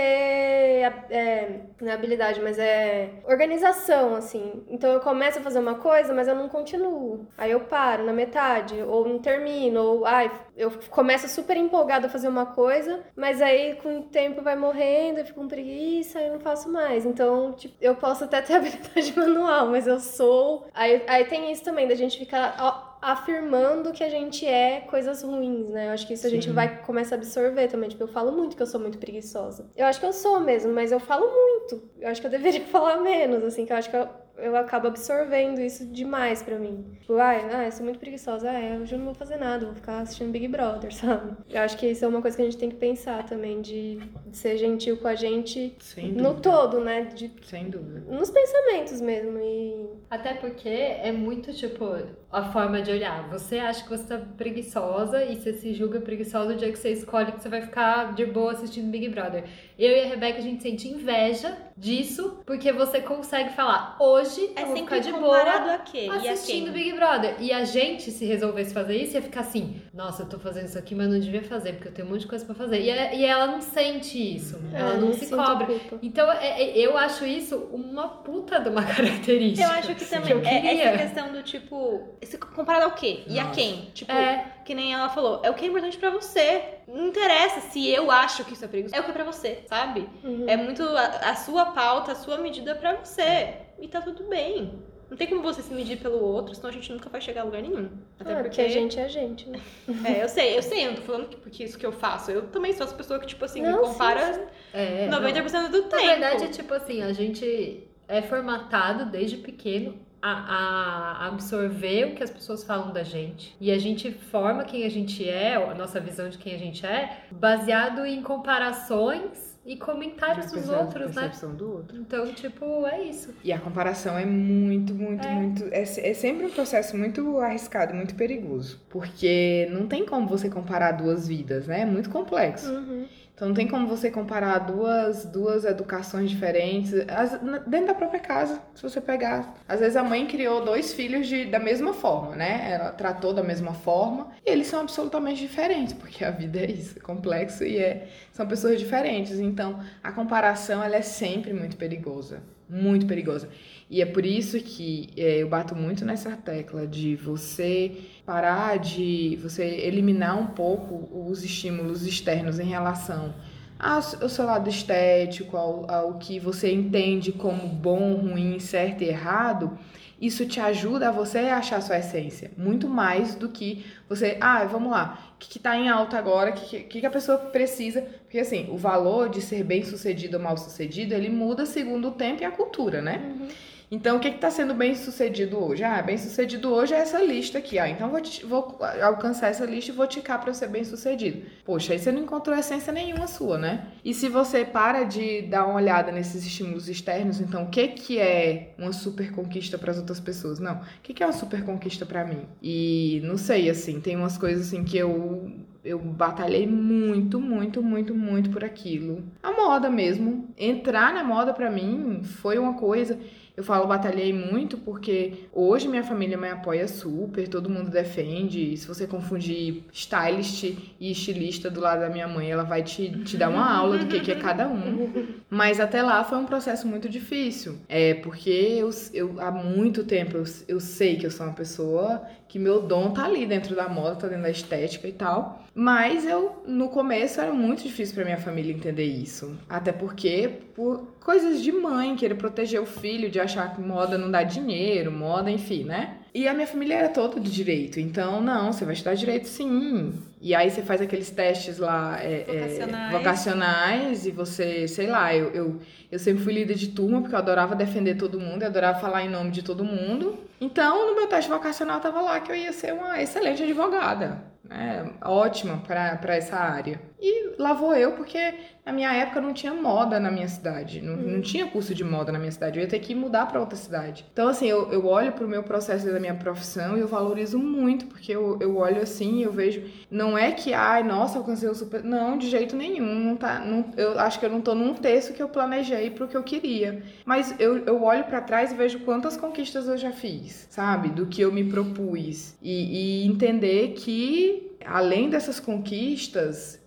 é, não é habilidade, mas é organização, assim. Então eu começo a fazer uma coisa, mas eu não continuo. Aí eu paro na metade, ou não termino, ou ai, eu começo super empolgada a fazer uma coisa, mas aí com o tempo vai morrendo, eu fico com preguiça e não faço mais. Então, tipo, eu posso até ter habilidade manual, mas eu sou. Aí, aí tem isso também, da gente ficar ó, afirmando que a gente é coisas ruins, né? Eu acho que isso a gente Sim. vai começar a absorver também. Tipo, eu falo muito que eu sou muito preguiçosa. Eu acho que eu sou mesmo, mas eu falo muito. Eu acho que eu deveria falar menos, assim, que eu acho que eu, eu acabo absorvendo isso demais pra mim. Tipo, ai, ah, eu sou muito preguiçosa. Ah, é, hoje eu não vou fazer nada, vou ficar assistindo Big Brother, sabe? Eu acho que isso é uma coisa que a gente tem que pensar também, de, ser gentil com a gente Sem no todo, né? De, Sem dúvida. nos pensamentos mesmo. E Até porque é muito, tipo, a forma de olhar. Você acha que você tá preguiçosa e você se julga preguiçosa o dia que você escolhe que você vai ficar de boa assistindo Big Brother. Eu e a Rebeca, a gente sente inveja disso, porque você consegue falar, hoje É eu vou ficar de comparado boa a quê? E a assistindo quem? Big Brother. E a gente, se resolvesse fazer isso, ia ficar assim, nossa, eu tô fazendo isso aqui, mas não devia fazer, porque eu tenho um monte de coisa pra fazer. E, a- e ela não sente isso, ela é, não me se cobra. culpa. Então, é- é- eu acho isso uma puta de uma característica. Eu acho que também eu é queria. essa questão do tipo. Comparado ao quê? E a Nossa. quem? Tipo, É. que nem ela falou, é o que é importante pra você. Não interessa se eu acho que isso é perigoso. É o que é pra você, sabe? Uhum. É muito a, a sua pauta, a sua medida pra você. E tá tudo bem. Não tem como você se medir pelo outro, senão a gente nunca vai chegar a lugar nenhum. Até Ah, porque a gente é a gente, né? É, eu sei, eu sei, eu não tô falando que porque isso que eu faço. Eu também sou essa pessoa que, tipo assim, me Não, sim, compara É, não. 90% do tempo. Na verdade, é tipo assim, a gente é formatado desde pequeno a, a absorver o que as pessoas falam da gente. E a gente forma quem a gente é, a nossa visão de quem a gente é, baseado em comparações e comentários dos Perce- outros, né? percepção do outro. Então, tipo, é isso. E a comparação é muito, muito, É. muito. É, é sempre um processo muito arriscado, muito perigoso. Porque não tem como você comparar duas vidas, né? É muito complexo. Uhum. Então não tem como você comparar duas, duas educações diferentes. As- dentro da própria casa, se você pegar. Às vezes a mãe criou dois filhos de, da mesma forma, né? Ela tratou da mesma forma. E eles são absolutamente diferentes, porque a vida é isso, é complexo e é, são pessoas diferentes. Então a comparação ela é sempre muito perigosa. Muito perigosa. E é por isso que é, eu bato muito nessa tecla de você parar de. você eliminar um pouco os estímulos externos em relação ao seu lado estético, ao, ao que você entende como bom, ruim, certo e errado. Isso te ajuda a você achar a sua essência. Muito mais do que você. Ah, vamos lá. O que, que tá em alta agora? O que, que, que a pessoa precisa? Porque assim, o valor de ser bem sucedido ou mal sucedido, ele muda segundo o tempo e a cultura, né? Uhum. Então, o que está sendo bem sucedido hoje? Ah, bem sucedido hoje é essa lista aqui. Ah, então vou, te- vou alcançar essa lista e vou ticar para ser bem sucedido. Poxa, aí você não encontrou essência nenhuma sua, né? E se você para de dar uma olhada nesses estímulos externos, então o que, que é uma super conquista para as outras pessoas? Não, o que, que é uma super conquista para mim? E não sei, assim, tem umas coisas assim que eu eu batalhei muito, muito, muito, muito por aquilo. A moda mesmo. Entrar na moda pra mim foi uma coisa Eu falo batalhei muito porque hoje minha família me apoia super, todo mundo defende. Se você confundir stylist e estilista do lado da minha mãe, ela vai te, te dar uma aula do que, que é cada um. Mas até lá foi um processo muito difícil. É porque eu, eu há muito tempo eu, eu sei que eu sou uma pessoa que meu dom tá ali dentro da moda, tá dentro da estética e tal. Mas eu, no começo, era muito difícil para minha família entender isso. Até porque, por coisas de mãe, querer proteger o filho, de achar que moda não dá dinheiro, moda, enfim, né? E a minha família era toda de direito, então, não, você vai estudar direito sim. E aí você faz aqueles testes lá é, Vocacionais. É, vocacionais e você, sei lá, eu, eu, eu sempre fui líder de turma porque eu adorava defender todo mundo, eu adorava falar em nome de todo mundo. Então, no meu teste vocacional tava lá que eu ia ser uma excelente advogada, né? Ótima para essa área. E lá vou eu, porque na minha época não tinha moda na minha cidade, não, não tinha curso de moda na minha cidade, eu ia ter que mudar para outra cidade. Então, assim, eu, eu olho pro meu processo da minha profissão e eu valorizo muito, porque eu, eu olho assim e eu vejo, não é que, ai, nossa, alcancei o super. Não, de jeito nenhum, não tá, não, eu acho que eu não tô num terço que eu planejei pro que eu queria. Mas eu, eu olho para trás e vejo quantas conquistas eu já fiz, sabe? Do que eu me propus. E, e entender que, além dessas conquistas,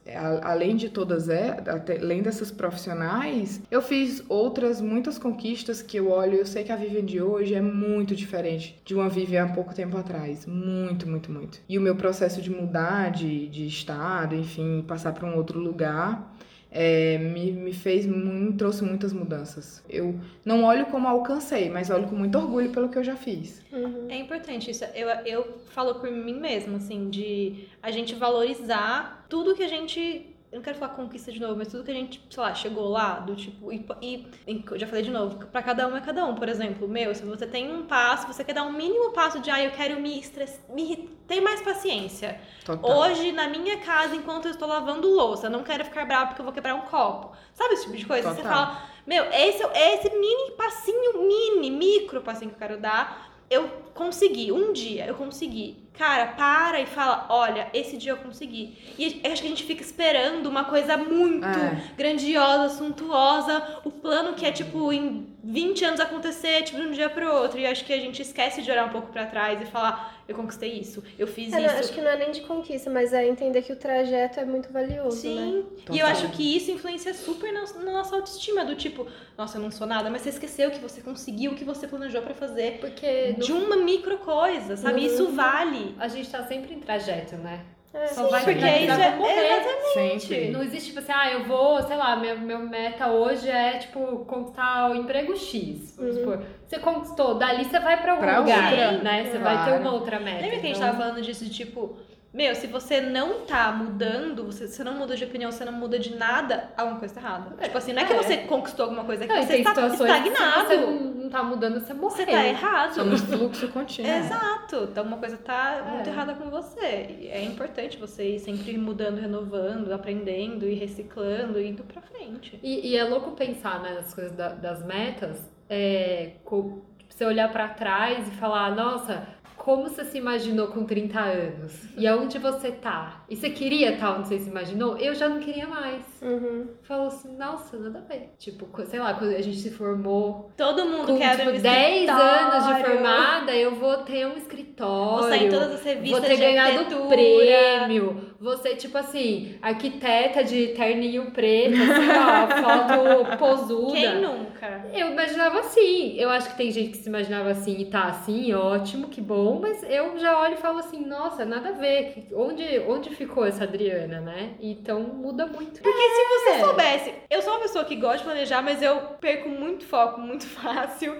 além de todas, além dessas profissionais, eu fiz outras muitas conquistas que eu olho, eu sei que a Vivian de hoje é muito diferente de uma Vivian há pouco tempo atrás, muito, muito, muito. E o meu processo de mudar de, de estado, enfim, passar para um outro lugar, é, me, me fez, me trouxe muitas mudanças. Eu não olho como alcancei, mas olho com muito orgulho pelo que eu já fiz. Uhum. É importante isso. Eu, eu falo por mim mesma, assim, de a gente valorizar tudo que a gente. Eu não quero falar conquista de novo, mas tudo que a gente, sei lá, chegou lá, do tipo. E, e- eu já falei de novo, pra cada um é cada um. Por exemplo, meu, se você tem um passo, você quer dar um mínimo passo de, ah, eu quero me estressar. Me, ter mais paciência. Total. Hoje, na minha casa, enquanto eu estou lavando louça, eu não quero ficar brava porque eu vou quebrar um copo. Sabe esse tipo de coisa? Você Total. fala, meu, esse, é esse mini passinho, mini, micro passinho que eu quero dar. Eu consegui, um dia eu consegui. Cara, para e fala, olha, esse dia eu consegui. E eu acho que a gente fica esperando uma coisa muito É. grandiosa, suntuosa, o plano que é tipo em 20 anos acontecer, tipo de um dia pro outro. E acho que a gente esquece de olhar um pouco pra trás e falar, eu conquistei isso, eu fiz É, não, isso. acho que não é nem de conquista, mas é entender que o trajeto é muito valioso, né? Sim, e Total. eu acho que isso influencia super na, na nossa autoestima, do tipo, nossa, eu não sou nada, mas você esqueceu que você conseguiu o que você planejou pra fazer Porque no- de uma micro coisa, sabe? Uhum. Isso vale. A gente tá sempre em trajeto, né? É, Só sim, vai porque finalizar isso é-. Sempre. Não existe, tipo assim, ah, eu vou, sei lá, meu, meu meta hoje é, tipo, conquistar o emprego X. Vamos Uhum. supor. Você conquistou, dali você vai pra algum Pra lugar, outra. né? Você Claro. vai ter uma outra meta. Lembra que a gente então- tava falando disso de tipo, meu, se você não tá mudando, você, você não muda de opinião, você não muda de nada, alguma coisa tá errada. É, tipo assim, não é que é. você conquistou alguma coisa, é que Não, você está que se estagnado. você não, tá mudando, você morreu. Você tá errado. Somos fluxo contínuo. Exato. Então uma coisa tá É. muito errada com você. E é importante você ir sempre mudando, renovando, aprendendo e reciclando e indo pra frente. E, e é louco pensar né, nas coisas da- das metas, é, co- tipo, você olhar pra trás e falar, nossa, como você se imaginou com 30 anos? E aonde você tá? E você queria estar onde você se imaginou? Eu já não queria mais. Uhum. Falou assim, nossa, nada a ver. Tipo, sei lá, quando a gente se formou Todo mundo com quer tipo, abrir um 10 anos de formada, eu vou ter um escritório. Vou sair em todas as Vou revistas ter de ganhado arquitetura. prêmio. Você, tipo assim, arquiteta de terninho preto, assim, ó, foto posuda. Quem nunca? Eu imaginava assim. Eu acho que tem gente que se imaginava assim e tá assim, ótimo, que bom. Mas eu já olho e falo assim, nossa, nada a ver. Onde, onde ficou essa Adriana, né? Então muda muito. Porque se você É. soubesse, eu sou uma pessoa que gosta de planejar, mas eu perco muito foco, muito fácil.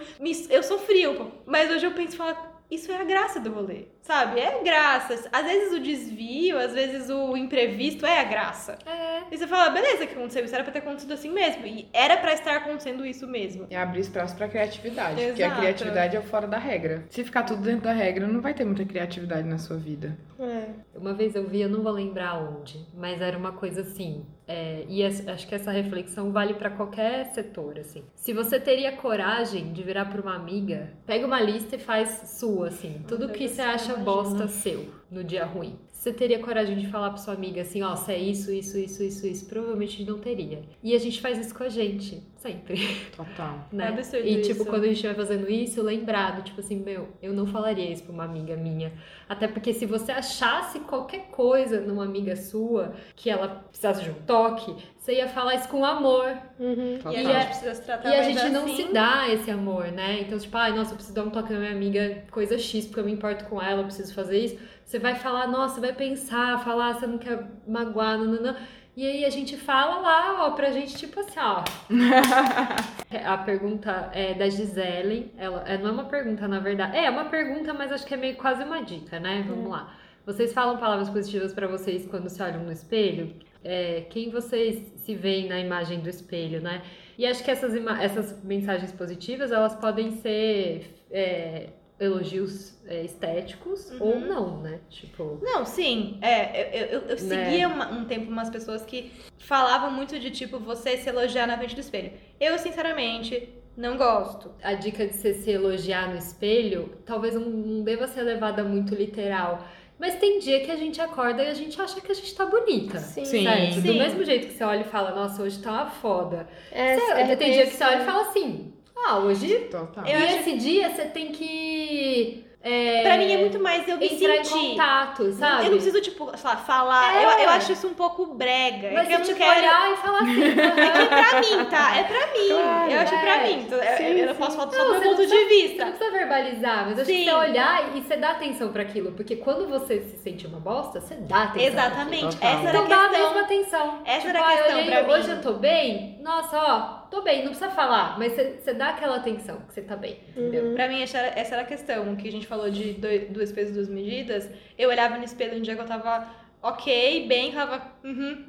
Eu um pouco. Mas hoje eu penso e falo, isso é a graça do rolê, sabe? É graça. Às vezes o desvio, às vezes o imprevisto é a graça. É. E você fala, beleza, que aconteceu isso era pra ter acontecido assim mesmo. E era pra estar acontecendo isso mesmo. E abrir espaço pra criatividade. Porque a Exato. criatividade é o fora da regra. Se ficar tudo dentro da regra, não vai ter muita criatividade na sua vida. É. Uma vez eu vi, eu não vou lembrar onde, mas era uma coisa assim. É, e acho que essa reflexão vale para qualquer setor, assim. Se você teria coragem de virar para uma amiga, pega uma lista e faz sua, assim, tudo que você acha imagina. bosta seu no dia ruim. Você teria coragem de falar pra sua amiga assim, ó, se é isso, isso, isso, isso, isso, provavelmente não teria. E a gente faz isso com a gente, sempre Total. né? É absurdo e tipo, isso. quando a gente vai fazendo isso, lembrado, tipo assim, meu, eu não falaria isso pra uma amiga minha. Até porque se você achasse qualquer coisa numa amiga sua, que ela precisasse de um toque, você ia falar isso com amor. Uhum. E a E gente é- precisa se tratar e a gente não assim. se dá esse amor, né? Então, tipo, ai, nossa, eu preciso dar um toque na minha amiga, coisa X, porque eu me importo com ela, eu preciso fazer isso. Você vai falar, nossa, vai pensar, falar, você não quer magoar, nananã. E aí a gente fala lá, ó, pra gente, tipo assim, ó. a pergunta é da Gisele. Ela é, não é uma pergunta, na verdade. É, é uma pergunta, mas acho que é meio quase uma dica, né? Vamos lá. Vocês falam palavras positivas pra vocês quando se olham no espelho? É, quem vocês se veem na imagem do espelho, né? E acho que essas, essas mensagens positivas, elas podem ser é, elogios é, estéticos ou Uhum. não, né? Tipo, Não, sim. É, eu, eu, eu Né? seguia uma- um tempo umas pessoas que falavam muito de tipo você se elogiar na frente do espelho. Eu, sinceramente, não gosto. a dica de você se elogiar no espelho, talvez não, não deva ser levada muito literal. Mas tem dia que a gente acorda e a gente acha que a gente tá bonita. Sim. Sim. Certo? Do Sim. mesmo jeito que você olha e fala, nossa, hoje tá uma foda. É, Você- é tem dia que você olha e fala assim, ah, hoje. Total. Eu e esse dia você tem que. É, Pra mim é muito mais eu me entrar em sentir. contato, sabe? Eu não preciso, tipo, sei lá, falar. É. Eu, eu acho isso um pouco brega. Mas é que eu tipo, quero. olhar e falar assim. É que é pra mim, tá? É pra mim. Claro. eu acho É. pra mim. Então, eu- Sim, eu, não sim. posso falar só do meu ponto de Você não vista. precisa verbalizar, mas acho Sim. que você olhar e você dá atenção pra aquilo. Porque quando você se sente uma bosta, você dá atenção. Exatamente. Essa era Então a dá a questão. mesma atenção. Essa tipo, era a ah, eu questão olhei, pra mim. Hoje eu tô bem? Nossa, ó, tô bem, não precisa falar, mas você, dá aquela atenção que você tá bem, entendeu? Uhum. Pra mim, essa era, essa era a questão. Que a gente falou de dois, duas pesos, duas medidas. Eu olhava no espelho um dia que eu tava ok, bem, tava. Uhum,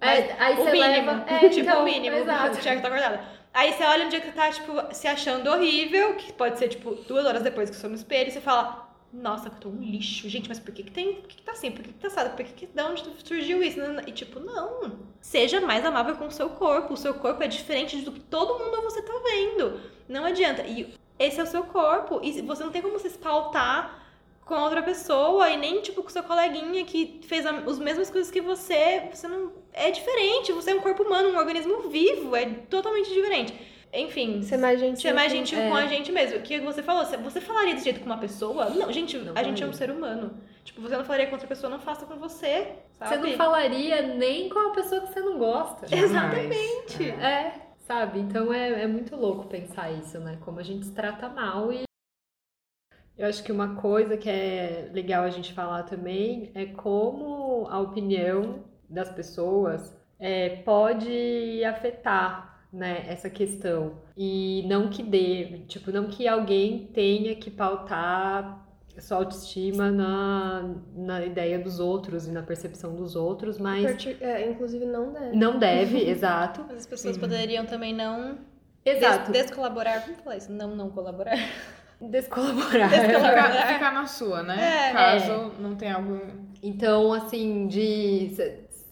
É, aí o você mínimo. leva. É, tipo, então, o mínimo. Exato. O Thiago tá acordada. Aí você olha um dia que você tá, tipo, se achando horrível, que pode ser, tipo, duas horas depois que você no espelho, e você fala. Nossa, eu tô um lixo, gente, mas por que que tem, por que que tá assim, por que que tá assado, por que que, de onde surgiu isso? E tipo, não, seja mais amável com o seu corpo, o seu corpo é diferente do que todo mundo você tá vendo, não adianta, e esse é o seu corpo, e você não tem como se espaltar com outra pessoa, e nem, tipo, com seu coleguinha que fez as mesmas coisas que você, você não, é diferente, você é um corpo humano, um organismo vivo, é totalmente diferente. Enfim, Ser mais gentil. Ser mais com- gentil É. com a gente mesmo. O que você falou? Você- Você falaria desse jeito com uma pessoa? Não, gente, Não a gente é um ser humano. Tipo, você não falaria com outra pessoa, não faça com você. Você Sabe? não falaria nem com a pessoa que você não gosta. Exatamente. É, sabe? Então é, é muito louco pensar isso, né? Como a gente se trata mal e. Eu acho que uma coisa que é legal a gente falar também é como a opinião das pessoas é, pode afetar né, essa questão. E não que dê, tipo, não que alguém tenha que pautar sua autoestima na, na ideia dos outros e na percepção dos outros, mas Parti- é, inclusive não deve. não deve, exato. Mas as pessoas Sim. poderiam também não Exato. des descolaborar. Como falar isso? Não, não colaborar. Descolaborar. Descolaborar. Ficar, ficar na sua, né? É. Caso não tenha algo. Então, assim, de.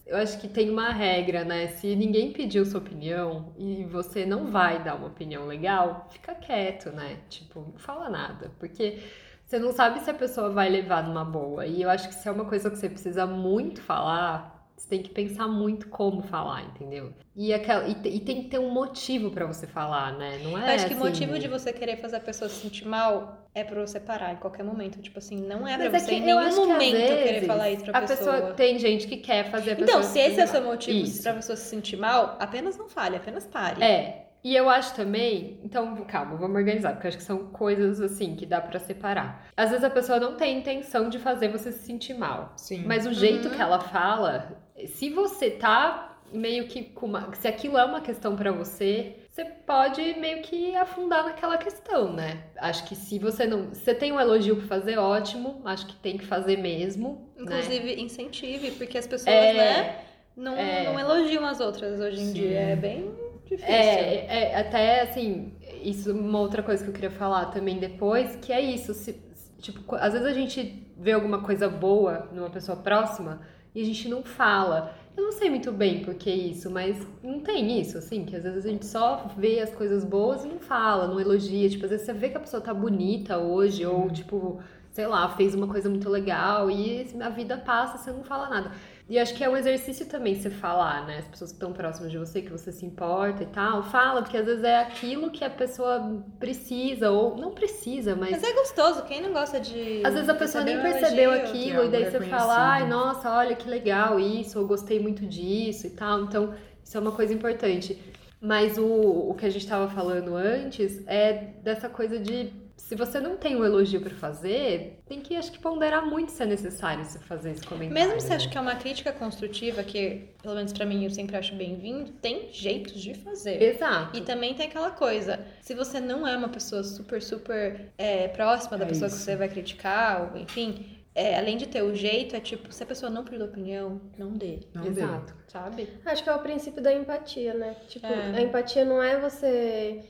Eu acho que tem uma regra, né? Se ninguém pediu sua opinião e você não vai dar uma opinião legal, fica quieto, né? Tipo, não fala nada. Porque você não sabe se a pessoa vai levar numa boa. E eu acho que se é uma coisa que você precisa muito falar, você tem que pensar muito como falar, entendeu? E, aquela, e, e tem que ter um motivo pra você falar, né? Não é Eu acho que o assim, motivo de você querer fazer a pessoa se sentir mal é pra você parar em qualquer momento. Tipo assim, não é pra Mas é você que em nenhum que, momento querer falar isso pra a pessoa. Tem gente que quer fazer a pessoa Então, se esse é o seu motivo Isso. pra pessoa se sentir mal, apenas não fale, apenas pare. É. E eu acho também, então calma, vamos organizar, porque eu acho que são coisas assim que dá pra separar. Às vezes a pessoa não tem intenção de fazer você se sentir mal, Sim. mas o jeito Uhum. que ela fala, se você tá meio que com uma, se aquilo é uma questão pra você, você pode meio que afundar naquela questão, né? Acho que se você não, se você tem um elogio pra fazer, ótimo, acho que tem que fazer mesmo, né? Inclusive, incentive, porque as pessoas, É, né, não, é. não elogiam as outras hoje em Sim. dia. É bem difícil. É, é, até assim, isso é uma outra coisa que eu queria falar também depois, que é isso, se- tipo, às vezes a gente vê alguma coisa boa numa pessoa próxima e a gente não fala. Eu não sei muito bem por que isso, mas não tem isso, assim, que às vezes a gente só vê as coisas boas e não fala, não elogia. Tipo, às vezes você vê que a pessoa tá bonita hoje, ou tipo, sei lá, fez uma coisa muito legal e a vida passa, você não fala nada. E acho que é um exercício também você falar, né? As pessoas que estão próximas de você, que você se importa e tal, fala, porque às vezes é aquilo que a pessoa precisa, ou não precisa, mas. Mas é gostoso, quem não gosta de. Às vezes a pessoa nem percebeu elogio? aquilo, e daí você fala, ai, nossa, olha que legal isso, eu gostei muito disso e tal. Então, isso é uma coisa importante. Mas o, o que a gente estava falando antes é dessa coisa de se você não tem um elogio pra fazer, tem que acho que ponderar muito se é necessário você fazer esse comentário. Mesmo se né? acha que é uma crítica construtiva, que pelo menos pra mim eu sempre acho bem-vindo, tem jeitos de fazer. Exato. E também tem aquela coisa, se você não é uma pessoa super, super é, próxima da É pessoa que isso. você vai criticar, ou enfim, é, além de ter o jeito, é tipo, se a pessoa não pediu opinião, não dê, Não. Exato. sabe? Acho que é o princípio da empatia, né? Tipo, É. a empatia não é você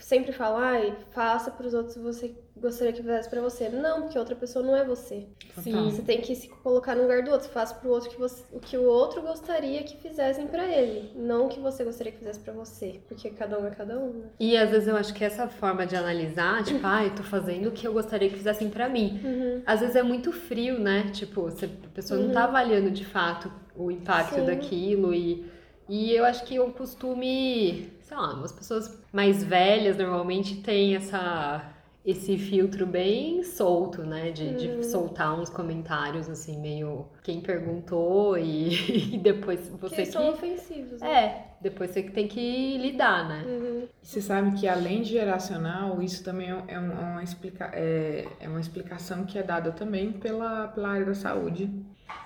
sempre falar e faça pros outros o que você gostaria que fizesse pra você. Não, porque outra pessoa não é você. Total. Você tem que se colocar no lugar do outro. Faça pro outro que você- o que o outro gostaria que fizessem pra ele, não o que você gostaria que fizesse pra você, porque cada um é cada um, né? E às vezes eu acho que essa forma de analisar, tipo, ai, tô fazendo o que eu gostaria que fizessem pra mim. Uhum. Às vezes é muito frio, né? Tipo, a pessoa não tá avaliando de fato o impacto Sim. daquilo e, e eu acho que o costume, sei lá, as pessoas mais velhas normalmente têm essa esse filtro bem solto, né? De, de soltar uns comentários assim, meio quem perguntou e, e depois você Que que. são ofensivos, né? É, depois você que tem que lidar, né? Uhum. Você sabe que além de geracional, isso também é, um- é um- é uma, explica, é, é uma explicação que é dada também pela, pela área da saúde.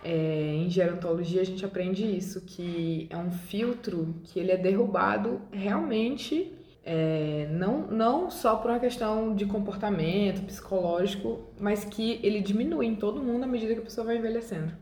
É, em gerontologia a gente aprende isso, que é um filtro que ele é derrubado realmente é, não, não só por uma questão de comportamento psicológico, mas que ele diminui em todo mundo à medida que a pessoa vai envelhecendo.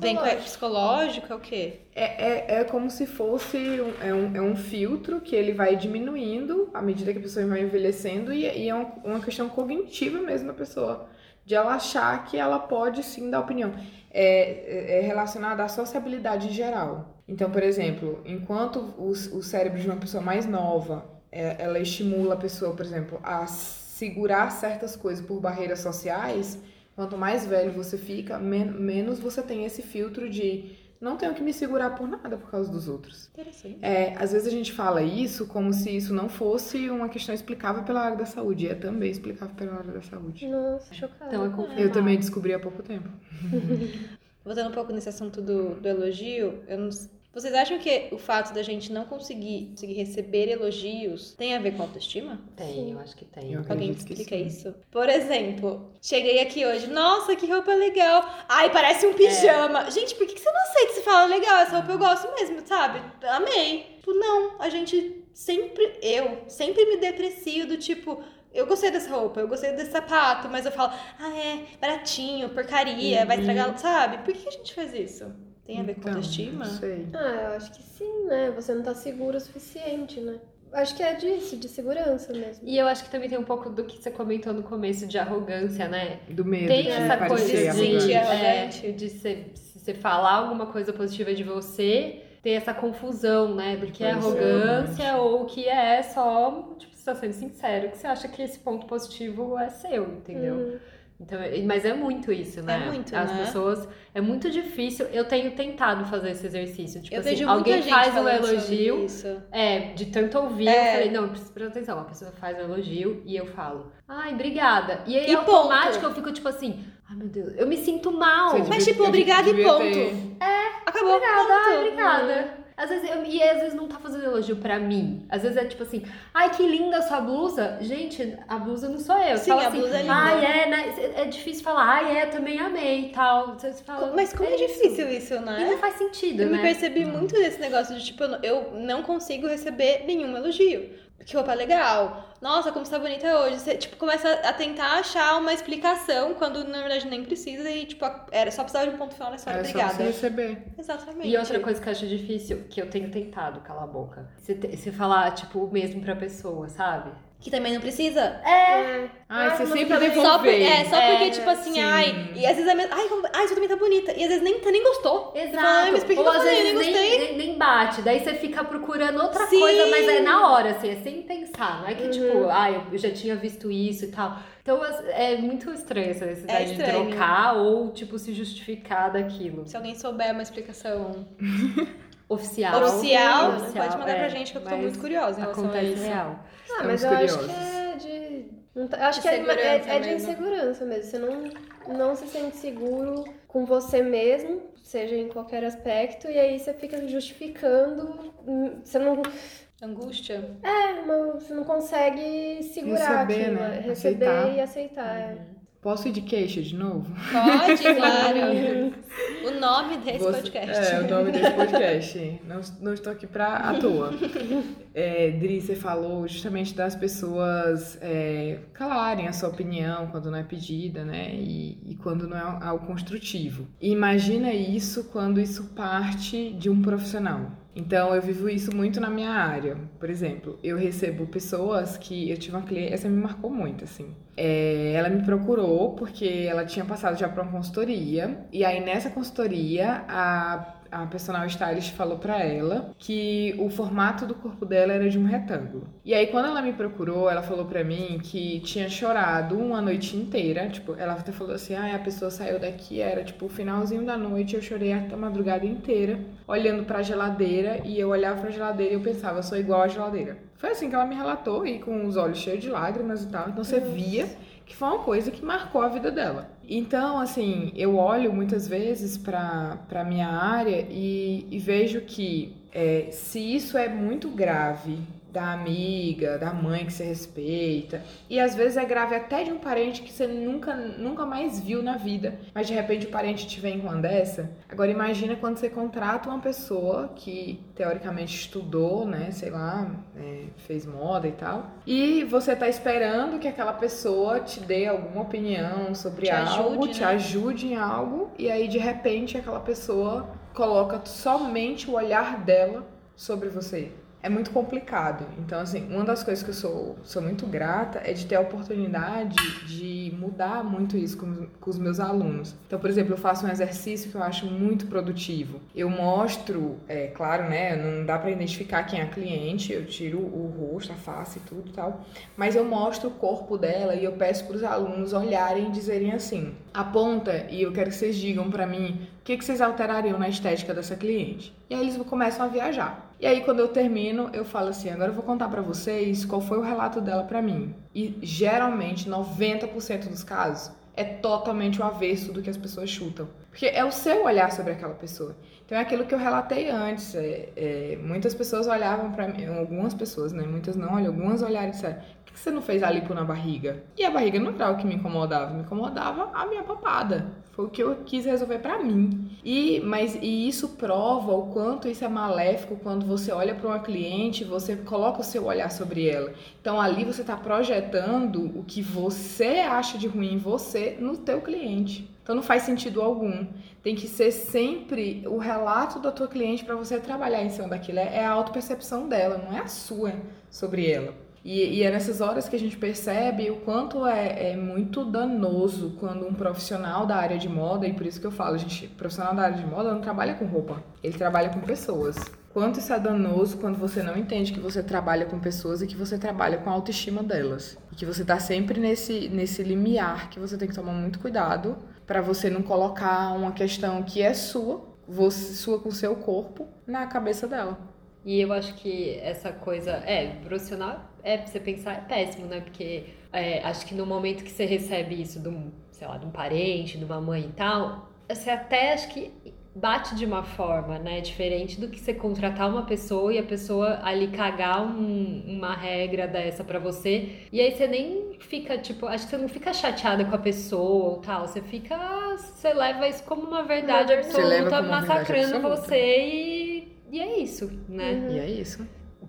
Com é psicológico, é o quê? É, é, é como se fosse um, é, um, é um filtro que ele vai diminuindo à medida que a pessoa vai envelhecendo e, e é um- uma questão cognitiva mesmo da pessoa, de ela achar que ela pode sim dar opinião. É, é- é relacionado à sociabilidade em geral. Então, por exemplo, enquanto o, o cérebro de uma pessoa mais nova, é, ela estimula a pessoa, por exemplo, a segurar certas coisas por barreiras sociais, quanto mais velho você fica, men- menos você tem esse filtro de não tenho que me segurar por nada por causa dos outros. Interessante. É, às vezes a gente fala isso como se isso não fosse uma questão explicável pela área da saúde, e é também explicável pela área da saúde. Nossa, chocada. Então é. Eu também descobri há pouco tempo. Voltando um pouco nesse assunto do, do elogio, eu não vocês acham que o fato da gente não conseguir, conseguir receber elogios tem a ver com autoestima? Tem, eu acho que tem. Eu Alguém explica sim. isso? Por exemplo, cheguei aqui hoje, nossa, que roupa legal. Ai, parece um pijama. Gente, por que você não aceita? Você fala, legal, essa roupa eu gosto mesmo, sabe? Amei. Tipo, não, a gente sempre, eu sempre me deprecio do tipo, eu gostei dessa roupa, eu gostei desse sapato, mas eu falo, ah, é, baratinho, porcaria, vai estragar, sabe? Por que a gente faz isso? Tem a ver com Então, autoestima? Não sei. Ah, eu acho que sim, né? Você não tá seguro o suficiente, né? Acho que é disso, de segurança mesmo. E eu acho que também tem um pouco do que você comentou no começo de arrogância, né? Do medo Tem de essa coisa de, arrogante. sentir é, de você, se você falar alguma coisa positiva de você, ter essa confusão, né? Do que é arrogância ou o que é só, tipo, você tá sendo sincero, que você acha que esse ponto positivo é seu, entendeu? Hum. Então, mas é muito isso, né? É muito, As né? pessoas. É muito difícil. Eu tenho tentado fazer esse exercício. Tipo eu assim, vejo alguém faz um elogio. isso. É, de tanto ouvir, É. eu falei, não, presta presta atenção. A pessoa faz um elogio e eu falo, ai, obrigada. E aí, E automático, ponto. eu fico tipo assim, ai meu Deus, eu me sinto mal. Mas, tipo, obrigada e ponto. ter- Acabou. Obrigada, ai, ponto. obrigada. Às vezes, eu- e às vezes não tá fazendo elogio pra mim. Às vezes é tipo assim, ai, que linda a sua blusa. Gente, a blusa não sou eu. Sim, fala a assim, blusa é linda. ai, é, né? É difícil falar, ai, é, também amei e tal. Você fala, Mas como é, isso. difícil isso, E né? não faz sentido, Eu né? me percebi muito desse negócio de, tipo, eu não consigo receber nenhum elogio. Que roupa legal. Nossa, como você tá bonita hoje. Você, tipo, começa a tentar achar uma explicação quando, na verdade, nem precisa. E, tipo, era só precisava de um ponto final na história. Era só Obrigada. você receber. Exatamente. E outra coisa que eu acho difícil, que eu tenho tentado calar a boca, você, te- você falar, tipo, o mesmo pra pessoa, sabe? Que também não precisa. É. Ai, você mas sempre devolver. Só, por, é, só É, porque, tipo assim, sim. ai. E às vezes é mesmo. Ai, como, ai, isso também tá bonita. E às vezes nem, você nem gostou. Você fala, ai, mas por que Ou eu às falei? Eu vezes nem nem, gostei. nem, nem bate. Daí você fica procurando outra Sim. coisa, mas é na hora, assim, é sem pensar. Não é que, Uhum. tipo, ah, eu já tinha visto isso e tal. Então é muito estranho essa necessidade de estranho. trocar ou, tipo, se justificar daquilo. Se alguém souber uma explicação Oficial. oficial, Oficial, pode mandar é, pra gente que eu tô mas muito curiosa em relação a Acontece isso. real. Ah, mas Estamos eu acho que é de. tá- Acho De que é, de- é- é de insegurança mesmo. Você não, não se sente seguro com você mesmo, seja em qualquer aspecto, e aí você fica justificando. hum, Você não, Angústia. é, não, você não consegue segurar Receber, aquilo, né? é, receber Aceitar. e aceitar. é. Posso ir de queixa de novo? Pode, claro. o nome desse Você- podcast. É, o nome desse podcast. não, não estou aqui pra à toa. É, Dri, você falou justamente das pessoas é, calarem a sua opinião quando não é pedida, né? E, e quando não é algo construtivo. E imagina isso quando isso parte de um profissional. Então, eu vivo isso muito na minha área. Por exemplo, eu recebo pessoas que. Eu tive uma cliente. Essa me marcou muito, assim. É, ela me procurou porque ela tinha passado já para uma consultoria. E aí, nessa consultoria, a, a personal stylist falou para ela que o formato do corpo dela era de um retângulo. E aí, quando ela me procurou, ela falou para mim que tinha chorado uma noite inteira. Tipo, ela até falou assim: ah, a pessoa saiu daqui, era tipo o finalzinho da noite. Eu chorei a madrugada inteira, olhando pra geladeira. E eu olhava pra geladeira e eu pensava: eu sou igual à geladeira. Foi assim que ela me relatou, e com os olhos cheios de lágrimas e tal. Então você via que foi uma coisa que marcou a vida dela. Então, assim, eu olho muitas vezes para a minha área e, e vejo que é, se isso é muito grave da amiga, da mãe que você respeita, e às vezes é grave até de um parente que você nunca, nunca mais viu na vida, mas de repente o parente te vem com uma dessa. Agora imagina quando você contrata uma pessoa que teoricamente estudou, né, sei lá, é, fez moda e tal, e você tá esperando que aquela pessoa te dê alguma opinião sobre Te algo, ajude, te né? ajude em algo, e aí de repente aquela pessoa coloca somente o olhar dela sobre você. É muito complicado. Então, assim, uma das coisas que eu sou, sou muito grata é de ter a oportunidade de mudar muito isso com, com os meus alunos. Então, por exemplo, eu faço um exercício que eu acho muito produtivo. Eu mostro, é claro, né? Não dá pra identificar quem é a cliente, eu tiro o rosto, a face e tudo e tal. Mas eu mostro o corpo dela e eu peço para os alunos olharem e dizerem assim: aponta e eu quero que vocês digam pra mim o que, que vocês alterariam na estética dessa cliente. E aí eles começam a viajar. E aí quando eu termino, eu falo assim: agora eu vou contar pra vocês qual foi o relato dela pra mim. E geralmente 90% dos casos é totalmente o avesso do que as pessoas chutam. Porque é o seu olhar sobre aquela pessoa. Então é aquilo que eu relatei antes. é- é, muitas pessoas olhavam pra mim, algumas pessoas, né? Muitas não olham, algumas olharam e disseram: por que você não fez a lipo na barriga? E a barriga não era o que me incomodava, me incomodava a minha papada. Foi o que eu quis resolver pra mim. E, mas, e isso prova o quanto isso é maléfico quando você olha para uma cliente você coloca o seu olhar sobre ela. Então ali você está projetando o que você acha de ruim em você no teu cliente. Então não faz sentido algum. Tem que ser sempre o relato da tua cliente para você trabalhar em cima daquilo. É a autopercepção dela, não é a sua sobre ela. E, e é nessas horas que a gente percebe o quanto é, é muito danoso quando um profissional da área de moda, e por isso que eu falo, gente, profissional da área de moda não trabalha com roupa, ele trabalha com pessoas. Quanto isso é danoso quando você não entende que você trabalha com pessoas e que você trabalha com a autoestima delas. E que você tá sempre nesse, nesse limiar que você tem que tomar muito cuidado para você não colocar uma questão que é sua, você, sua com seu corpo, na cabeça dela. E eu acho que essa coisa, é, profissional, é, pra você pensar, é péssimo, né? Porque é, acho que no momento que você recebe isso de um, sei lá, de um parente, de uma mãe e tal, você até acho que bate de uma forma, né? Diferente do que você contratar uma pessoa e a pessoa ali cagar um- uma regra dessa pra você. E aí você nem fica, tipo, acho que você não fica chateada com a pessoa ou tal. Você fica, você leva isso como uma verdade absoluta, uma verdade massacrando absoluta. você e, e é isso, né? E é isso.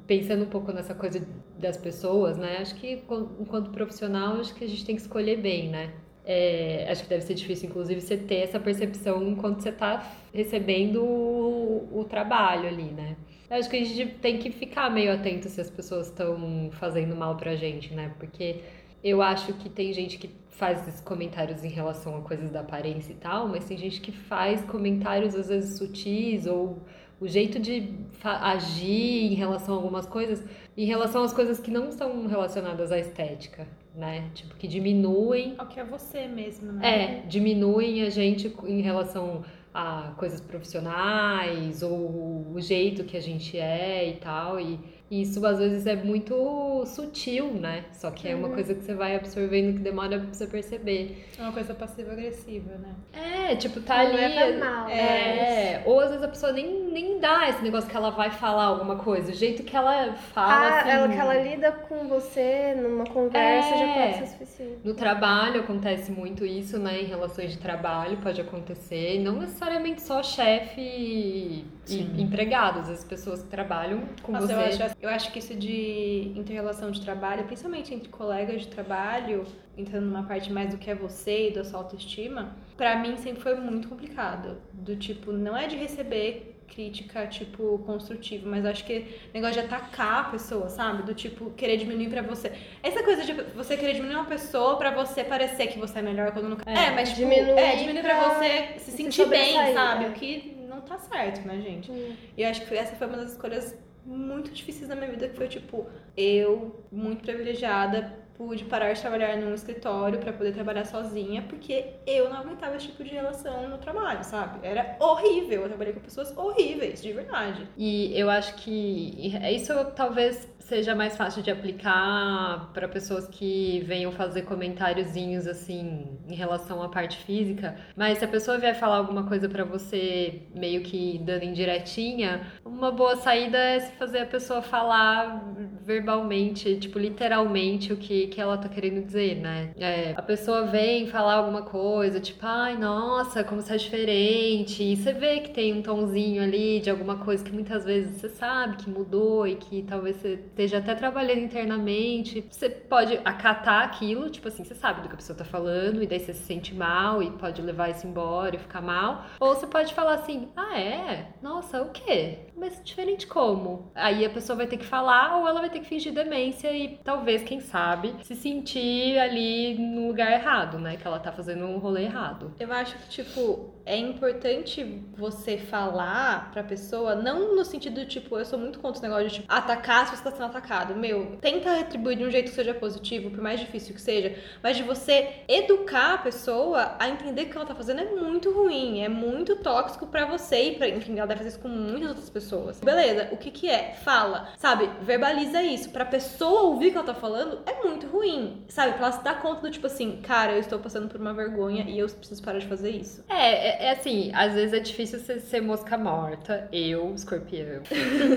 Pensando um pouco nessa coisa das pessoas, né? Acho que enquanto profissional, acho que a gente tem que escolher bem, né? É, acho que deve ser difícil, inclusive, você ter essa percepção enquanto você está recebendo o, o trabalho ali, né? Acho que a gente tem que ficar meio atento se as pessoas estão fazendo mal pra gente, né? Porque eu acho que tem gente que faz esses comentários em relação a coisas da aparência e tal, mas tem gente que faz comentários às vezes sutis ou o jeito de agir em relação a algumas coisas, em relação às coisas que não estão relacionadas à estética, né? Tipo, que diminuem. O que é você mesmo, né? É, diminuem a gente em relação a coisas profissionais ou o jeito que a gente é e tal. E e isso às vezes é muito sutil, né? Só que é uma uhum. coisa que você vai absorvendo que demora pra você perceber. É uma coisa passiva-agressiva, né? É, tipo, tá Não ali. É, mal, é, é. Ou às vezes a pessoa nem, nem dá esse negócio que ela vai falar alguma coisa. O jeito que ela fala. Ah, assim, ela, que ela lida com você numa conversa é, já pode ser suficiente. No trabalho acontece muito isso, né? Em relações de trabalho pode acontecer. E não necessariamente só chefe e, e empregados, as pessoas que trabalham com Nossa, você. Eu acho eu acho que isso de interrelação de trabalho, principalmente entre colegas de trabalho, entrando numa parte mais do que é você e da sua autoestima, para mim sempre foi muito complicado. Do tipo, não é de receber crítica, tipo, construtiva, mas acho que negócio de atacar a pessoa, sabe? Do tipo, querer diminuir pra você. Essa coisa de você querer diminuir uma pessoa pra você parecer que você é melhor quando não. É, é mas tipo, diminuir é, diminuir pra, pra você se, se sentir bem, sabe? É. O que não tá certo, né, gente? Hum. E eu acho que essa foi uma das escolhas muito difíceis na minha vida, que foi tipo, eu, muito privilegiada, pude parar de trabalhar num escritório para poder trabalhar sozinha, porque eu não aguentava esse tipo de relação no trabalho, sabe? Era horrível. Eu trabalhei com pessoas horríveis, de verdade. E eu acho que isso talvez seja mais fácil de aplicar para pessoas que venham fazer comentáriozinhos assim em relação à parte física, mas se a pessoa vier falar alguma coisa para você meio que dando indiretinha, uma boa saída é fazer a pessoa falar verbalmente, tipo literalmente o que que ela tá querendo dizer, né? É, a pessoa vem falar alguma coisa, tipo, ai, nossa, como você é diferente, e você vê que tem um tomzinho ali de alguma coisa que muitas vezes você sabe que mudou e que talvez você esteja até trabalhando internamente, você pode acatar aquilo, tipo assim, você sabe do que a pessoa tá falando, e daí você se sente mal e pode levar isso embora e ficar mal. Ou você pode falar assim, ah, é? Nossa, o quê? Mas diferente como? Aí a pessoa vai ter que falar ou ela vai ter que fingir demência e talvez, quem sabe, se sentir ali no lugar errado, né? Que ela tá fazendo um rolê errado. Eu acho que, tipo, é importante você falar pra pessoa, não no sentido, tipo, eu sou muito contra o negócio de, tipo, atacar se você tá sendo atacado. Meu, tenta retribuir de um jeito que seja positivo, por mais difícil que seja, mas de você educar a pessoa a entender que o que ela tá fazendo é muito ruim, é muito tóxico para você e pra, enfim, ela deve fazer isso com muitas outras pessoas. Beleza, o que que é? Fala, sabe? Verbaliza isso. Pra pessoa ouvir o que ela tá falando é muito ruim, sabe? Pra ela se dar conta do tipo assim, cara, eu estou passando por uma vergonha e eu preciso parar de fazer isso. É, é, é assim, às vezes é difícil você ser mosca morta. Eu, escorpião,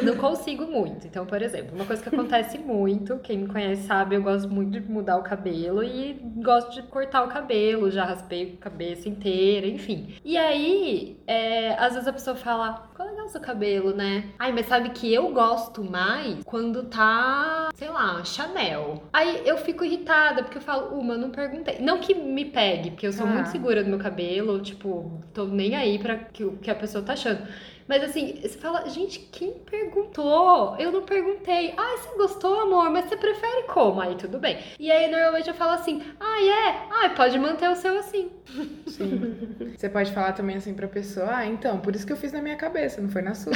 não consigo muito. Então, por exemplo, uma coisa que acontece muito, quem me conhece sabe, eu gosto muito de mudar o cabelo e gosto de cortar o cabelo, já raspei a cabeça inteira, enfim. E aí, é, às vezes a pessoa fala, ficou legal seu cabelo, né? Ai, mas sabe que eu gosto mais quando tá, sei lá, Chanel. Aí eu fico irritada, porque eu falo, uma, não perguntei. Não que me pegue, porque eu sou ah. muito segura do meu cabelo, tipo, tô nem aí pra que, que a pessoa tá achando. Mas assim, você fala, gente, quem perguntou? Eu não perguntei. Ah, você gostou, amor? Mas você prefere como? Aí tudo bem. E aí normalmente eu falo assim, ah, é? Ah, pode manter o seu assim. Sim. Você pode falar também assim pra pessoa, ah, então, por isso que eu fiz na minha cabeça, não foi na sua.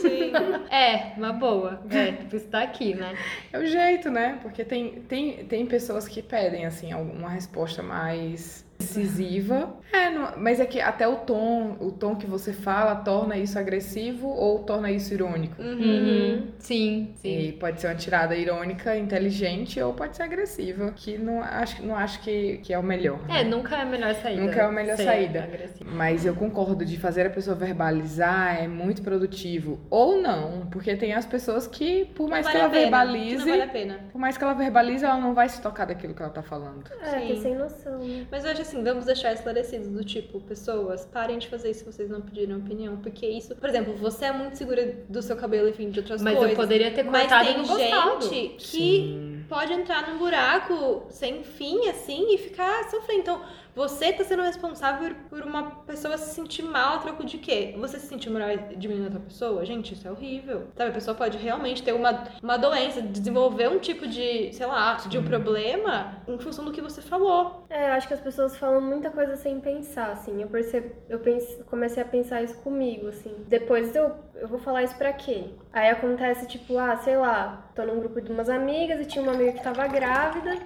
Sim. é, uma boa. É, tipo, isso tá aqui, né? É o jeito, né? Porque tem, tem, tem pessoas que pedem, assim, uma resposta mais incisiva. É, não, mas é que até o tom, o tom que você fala torna isso agressivo ou torna isso irônico. Uhum. uhum. Sim, sim. E pode ser uma tirada irônica, inteligente ou pode ser agressiva, que não acho, não acho que, que é o melhor. É, né? nunca é a melhor saída. Nunca é a melhor saída. Agressivo. Mas eu concordo de fazer a pessoa verbalizar é muito produtivo ou não, porque tem as pessoas que por mais vale que ela pena, verbalize, que vale a pena. por mais que ela verbalize, ela não vai se tocar daquilo que ela tá falando. É, Sim. sem noção. Mas hoje assim, vamos deixar esclarecidos do tipo, pessoas, parem de fazer isso se vocês não pedirem opinião, porque isso, por exemplo, você é muito segura do seu cabelo, enfim, de outras mas coisas. Mas eu poderia ter cortado não gostado. gente que Sim. pode entrar num buraco sem fim, assim, e ficar sofrendo. Então, você tá sendo responsável por uma pessoa se sentir mal a troco de quê? Você se sentir melhor diminuindo outra pessoa? Gente, isso é horrível. Sabe, a pessoa pode realmente ter uma, uma doença, desenvolver um tipo de, sei lá, de um problema em função do que você falou. É, eu acho que as pessoas falam muita coisa sem pensar, assim. Eu percebo, eu pense, comecei a pensar isso comigo, assim. Depois eu, eu vou falar isso pra quem? Aí acontece, tipo, ah, sei lá, tô num grupo de umas amigas e tinha uma amiga que tava grávida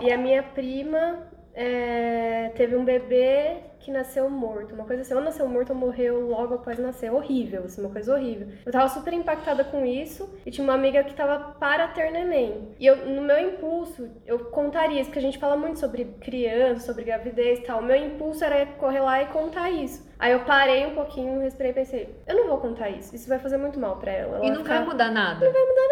e a minha prima é, teve um bebê que nasceu morto. Uma coisa assim, ou nasceu morto ou morreu logo após nascer. Horrível, assim, uma coisa horrível. Eu tava super impactada com isso e tinha uma amiga que tava para ter neném. E eu, no meu impulso, eu contaria isso, porque a gente fala muito sobre criança, sobre gravidez e tal. O meu impulso era correr lá e contar isso. Aí eu parei um pouquinho, respirei e pensei, eu não vou contar isso. Isso vai fazer muito mal pra ela. ela E não ficar... vai mudar nada.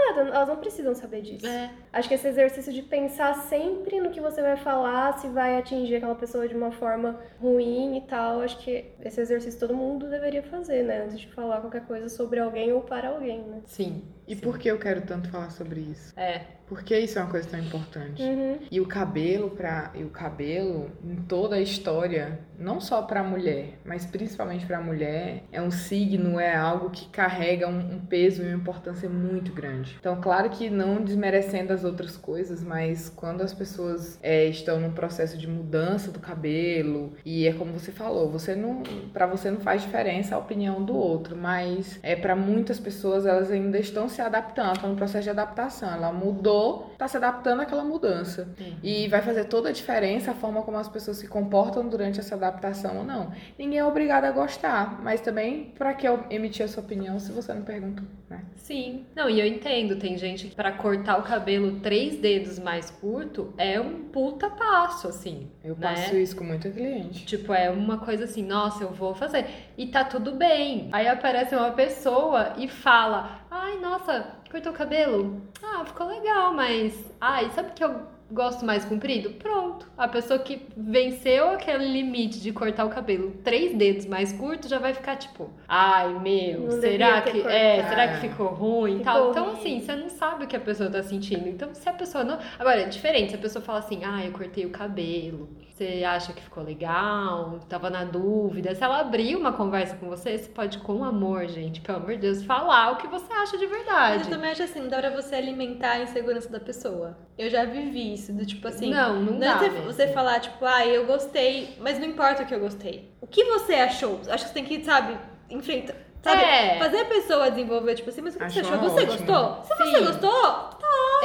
nada, elas não precisam saber disso. É. Acho que esse exercício de pensar sempre no que você vai falar, se vai atingir aquela pessoa de uma forma ruim e tal, acho que esse exercício todo mundo deveria fazer, né? Antes de falar qualquer coisa sobre alguém ou para alguém, né? Sim. E por que eu quero tanto falar sobre isso? É. Por que isso é uma coisa tão importante? Uhum. E o cabelo para e o cabelo em toda a história, não só para a mulher, mas principalmente para a mulher, é um signo, é algo que carrega um, um peso e uma importância muito grande. Então, claro que não desmerecendo as outras coisas, mas quando as pessoas é, estão num processo de mudança do cabelo e é como você falou, você não, para você não faz diferença a opinião do outro, mas é para muitas pessoas elas ainda estão se adaptando, estão no processo de adaptação. Ela mudou, está se adaptando àquela mudança. E vai fazer toda a diferença a forma como as pessoas se comportam durante essa adaptação ou não. Ninguém é obrigado a gostar, mas também para que eu emitir a sua opinião se você não perguntou, né? Sim. Não, e eu entendo, tem gente que pra cortar o cabelo três dedos mais curto é um puta passo, assim. Eu né? passo isso com muita cliente. Tipo, é uma coisa assim, nossa, eu vou fazer. E tá tudo bem. Aí aparece uma pessoa e fala: Ai, nossa, cortou o cabelo? Ah, ficou legal, mas. Ai, sabe que eu gosto mais comprido? Pronto. A pessoa que venceu aquele limite de cortar o cabelo três dedos mais curto já vai ficar tipo: Ai, meu, Não será que. É, será que ficou ruim e tal? Então, ruim. assim, você não sabe o que a pessoa tá sentindo. Então, se a pessoa não. Agora, é diferente, se a pessoa fala assim, ah, eu cortei o cabelo, você acha que ficou legal, tava na dúvida. Se ela abrir uma conversa com você, você pode, com amor, gente, pelo amor de Deus, falar o que você acha de Mas verdade. eu também acho assim, dá pra você alimentar a insegurança da pessoa. Eu já vivi isso, do tipo assim. não, não Não dá. é você, mesmo. você falar, tipo, ah, eu gostei, mas não importa o que eu gostei. O que você achou? Acho que você tem que, sabe, enfrentar. Sabe? É. Fazer a pessoa desenvolver, tipo assim, mas o que você Acho achou? Você ótimo. gostou? Se Sim. você gostou,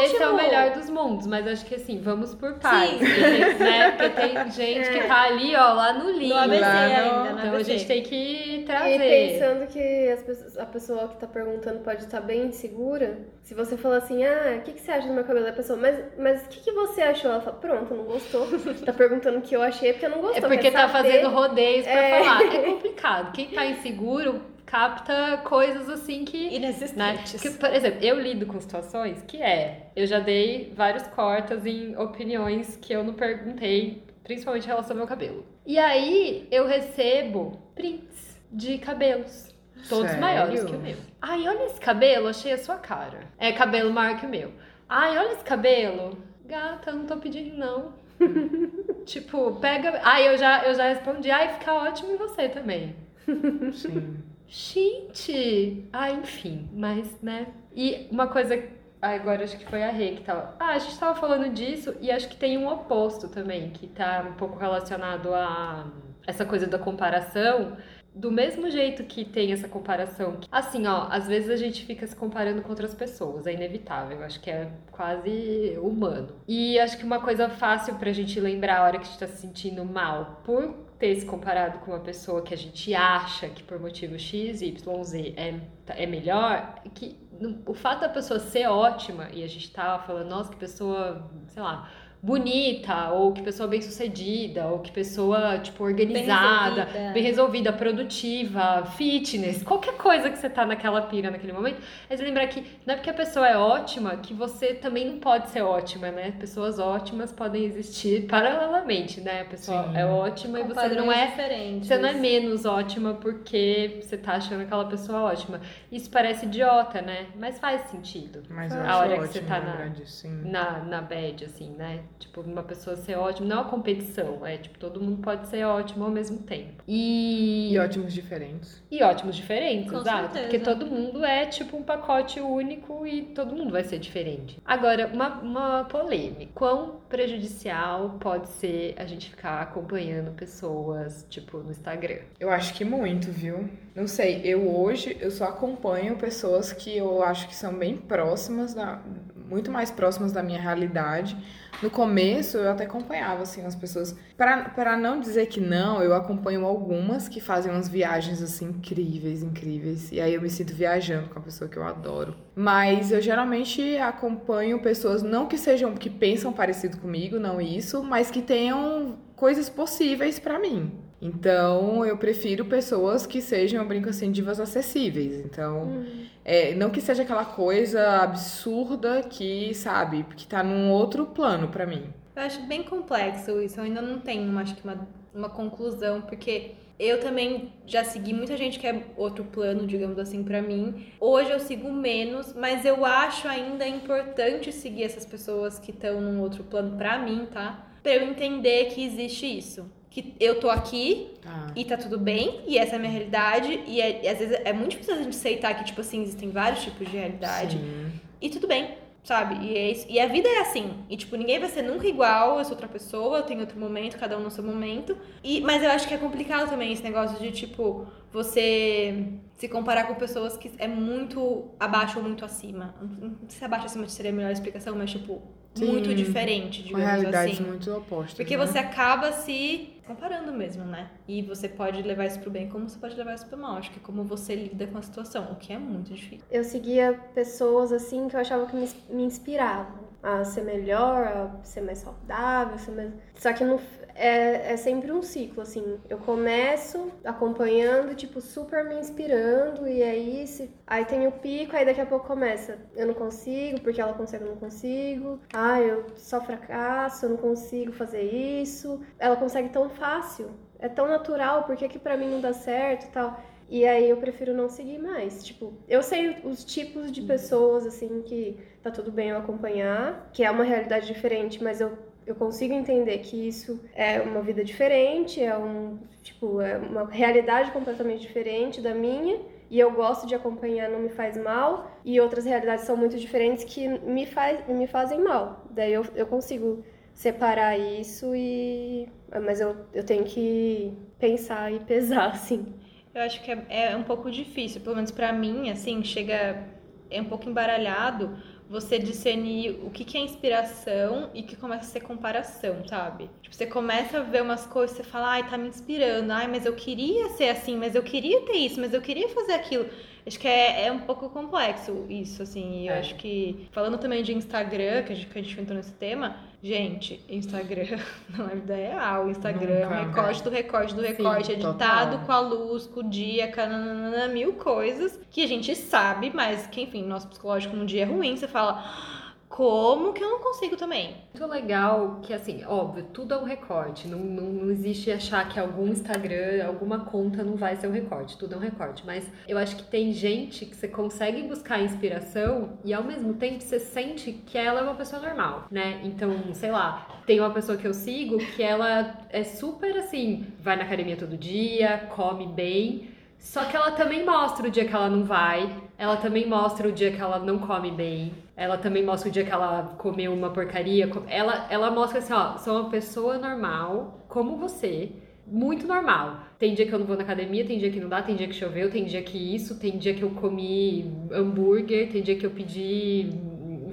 Esse é o ótimo. melhor dos mundos, mas acho que assim, vamos por partes. Sim. Porque tem, né? Porque tem gente que tá ali, ó, lá no limbo. No ABC Lá no- ainda, no Então a ABC. gente tem que trazer. E pensando que as pessoas- a pessoa que tá perguntando pode estar bem insegura, se você falar assim, ah, o que, que você acha do meu cabelo? A pessoa, mas, mas o que, que você achou? Ela fala, pronto, não gostou. tá perguntando o que eu achei porque não É gostou. porque quer tá fazendo rodeios pra É. falar. É complicado. Quem tá inseguro capta coisas assim que. Né? Inexistentes. Que, por exemplo, eu lido com situações que é. Eu já dei vários cortes em opiniões que eu não perguntei, principalmente em relação ao meu cabelo. E aí eu recebo prints de cabelos. Todos Sério? maiores que o meu. Ai, olha esse cabelo, achei a sua cara. É cabelo maior que o meu. Ai, olha esse cabelo. Gata, não tô pedindo, não. tipo, pega. Ai, eu já, eu já respondi. Ai, fica ótimo em você também. Sim. Gente! Ah, enfim, mas, né? E uma coisa. ah, agora acho que foi a Rê que tava. Ah, a gente tava falando disso e acho que tem um oposto também, que tá um pouco relacionado a essa coisa da comparação. Do mesmo jeito que tem essa comparação. Assim, ó, às vezes a gente fica se comparando com outras pessoas, é inevitável, acho que é quase humano. E acho que uma coisa fácil pra gente lembrar a hora que a gente tá se sentindo mal por ter se comparado com uma pessoa que a gente acha que por motivo X, Y, Z é, é melhor, que o fato da pessoa ser ótima, e a gente tava falando, nossa, que pessoa, sei lá, bonita, ou que pessoa bem sucedida, ou que pessoa, tipo, organizada, resolvida. bem resolvida, produtiva, fitness, qualquer coisa que você tá naquela pira naquele momento, é você lembrar que não é porque a pessoa é ótima que você também não pode ser ótima, né? Pessoas ótimas podem existir paralelamente, né? A pessoa Sim. é ótima e Com você não é diferentes. você não é menos ótima porque você tá achando aquela pessoa ótima. Isso parece idiota, né? Mas faz sentido. Mas eu A acho hora que você tá na- disso. Na, na bad, assim, né? Tipo, uma pessoa ser ótima não é uma competição, é tipo, todo mundo pode ser ótimo ao mesmo tempo. E, E ótimos diferentes. e ótimos diferentes, Com exato. certeza. Porque todo mundo é tipo um pacote único e todo mundo vai ser diferente. Agora, uma, uma polêmica. Quão prejudicial pode ser a gente ficar acompanhando pessoas, tipo, no Instagram? Eu acho que muito, viu? Não sei, eu hoje eu só acompanho pessoas que eu acho que são bem próximas da muito mais próximas da minha realidade. No começo eu até acompanhava assim as pessoas, para não dizer que não, eu acompanho algumas que fazem umas viagens assim incríveis, incríveis. E aí eu me sinto viajando com a pessoa que eu adoro. Mas eu geralmente acompanho pessoas não que sejam que pensam parecido comigo, não isso, mas que tenham coisas possíveis pra mim. Então, eu prefiro pessoas que sejam, eu brinco assim, divas acessíveis. Então, é, não que seja aquela coisa absurda que, sabe, que tá num outro plano pra mim. Eu acho bem complexo isso. Eu ainda não tenho, acho que, uma, uma conclusão, porque eu também já segui muita gente que é outro plano, digamos assim, pra mim. Hoje eu sigo menos, mas eu acho ainda importante seguir essas pessoas que estão num outro plano pra mim, tá? Pra eu entender que existe isso. Que eu tô aqui Ah, e tá tudo bem, e essa é a minha realidade, e, é- e às vezes é muito difícil a gente aceitar que, tipo assim, existem vários tipos de realidade. sim. E tudo bem, sabe? E, é isso- e a vida é assim. E, tipo, ninguém vai ser nunca igual, eu sou outra pessoa, eu tenho outro momento, cada um no seu momento. E, mas eu acho que é complicado também esse negócio de, tipo, você se comparar com pessoas que é muito abaixo ou muito acima. Não sei se abaixo ou acima seria a melhor explicação, mas, tipo, Sim. muito diferente, Com digamos realidades assim. muito opostas. Porque né? você acaba se comparando mesmo, né? E você pode levar isso pro bem como você pode levar isso pro mal. Acho que é como você lida com a situação, o que é muito difícil. Eu seguia pessoas assim que eu achava que me, me inspiravam a ser melhor, a ser mais saudável, ser mais... Só que no, é, é sempre um ciclo, assim. Eu começo acompanhando, tipo, super me inspirando, e aí, se... aí tem o pico, aí daqui a pouco começa. Eu não consigo, porque ela consegue, eu não consigo. Ah, eu só fracasso, eu não consigo fazer isso. Ela consegue tão fácil. É tão natural, por que que pra mim não dá certo e tal? E aí eu prefiro não seguir mais. Tipo, eu sei os tipos de pessoas, assim, que tá tudo bem eu acompanhar, que é uma realidade diferente, mas eu, eu consigo entender que isso é uma vida diferente, é um, tipo, é uma realidade completamente diferente da minha. E eu gosto de acompanhar, não me faz mal. E outras realidades são muito diferentes que me, faz, me fazem mal. Daí eu, eu consigo separar isso e. Mas eu, eu tenho que pensar e pesar, assim. Eu acho que é, é um pouco difícil, pelo menos pra mim, assim, chega. É um pouco embaralhado você discernir o que, que é inspiração e que começa a ser comparação, sabe? Tipo, você começa a ver umas coisas, você fala, ai, tá me inspirando, ai, mas eu queria ser assim, mas eu queria ter isso, mas eu queria fazer aquilo. Acho que é, é um pouco complexo isso, assim. E eu É. acho que, falando também de Instagram, que a gente, que a gente entrou nesse tema, gente, Instagram não é vida real. Instagram é um Nunca, recorte do recorte do Sim, recorte, editado total. com a luz, com o dia, com a nananana, mil coisas que a gente sabe, mas que, enfim, nosso psicológico num dia é ruim, você fala, como que eu não consigo também? Muito legal que, assim, óbvio, tudo é um recorte. Não, não, não existe achar que algum Instagram, alguma conta não vai ser um recorte. Tudo é um recorte. Mas eu acho que tem gente que você consegue buscar inspiração e ao mesmo tempo você sente que ela é uma pessoa normal, né? Então, sei lá, tem uma pessoa que eu sigo que ela é super assim, vai na academia todo dia, come bem. Só que ela também mostra o dia que ela não vai, ela também mostra o dia que ela não come bem, ela também mostra o dia que ela comeu uma porcaria. Ela, ela mostra assim, ó, sou uma pessoa normal, como você, muito normal. Tem dia que eu não vou na academia, tem dia que não dá, tem dia que choveu, tem dia que isso, tem dia que eu comi hambúrguer, tem dia que eu pedi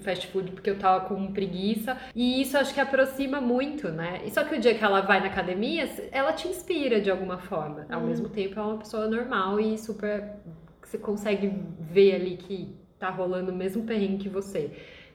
fast food porque eu tava com preguiça. E isso acho que aproxima muito, né? E só que o dia que ela vai na academia, ela te inspira de alguma forma. Ao mesmo tempo, é uma pessoa normal e super. que Você consegue ver ali que tá rolando o mesmo perrengue que você.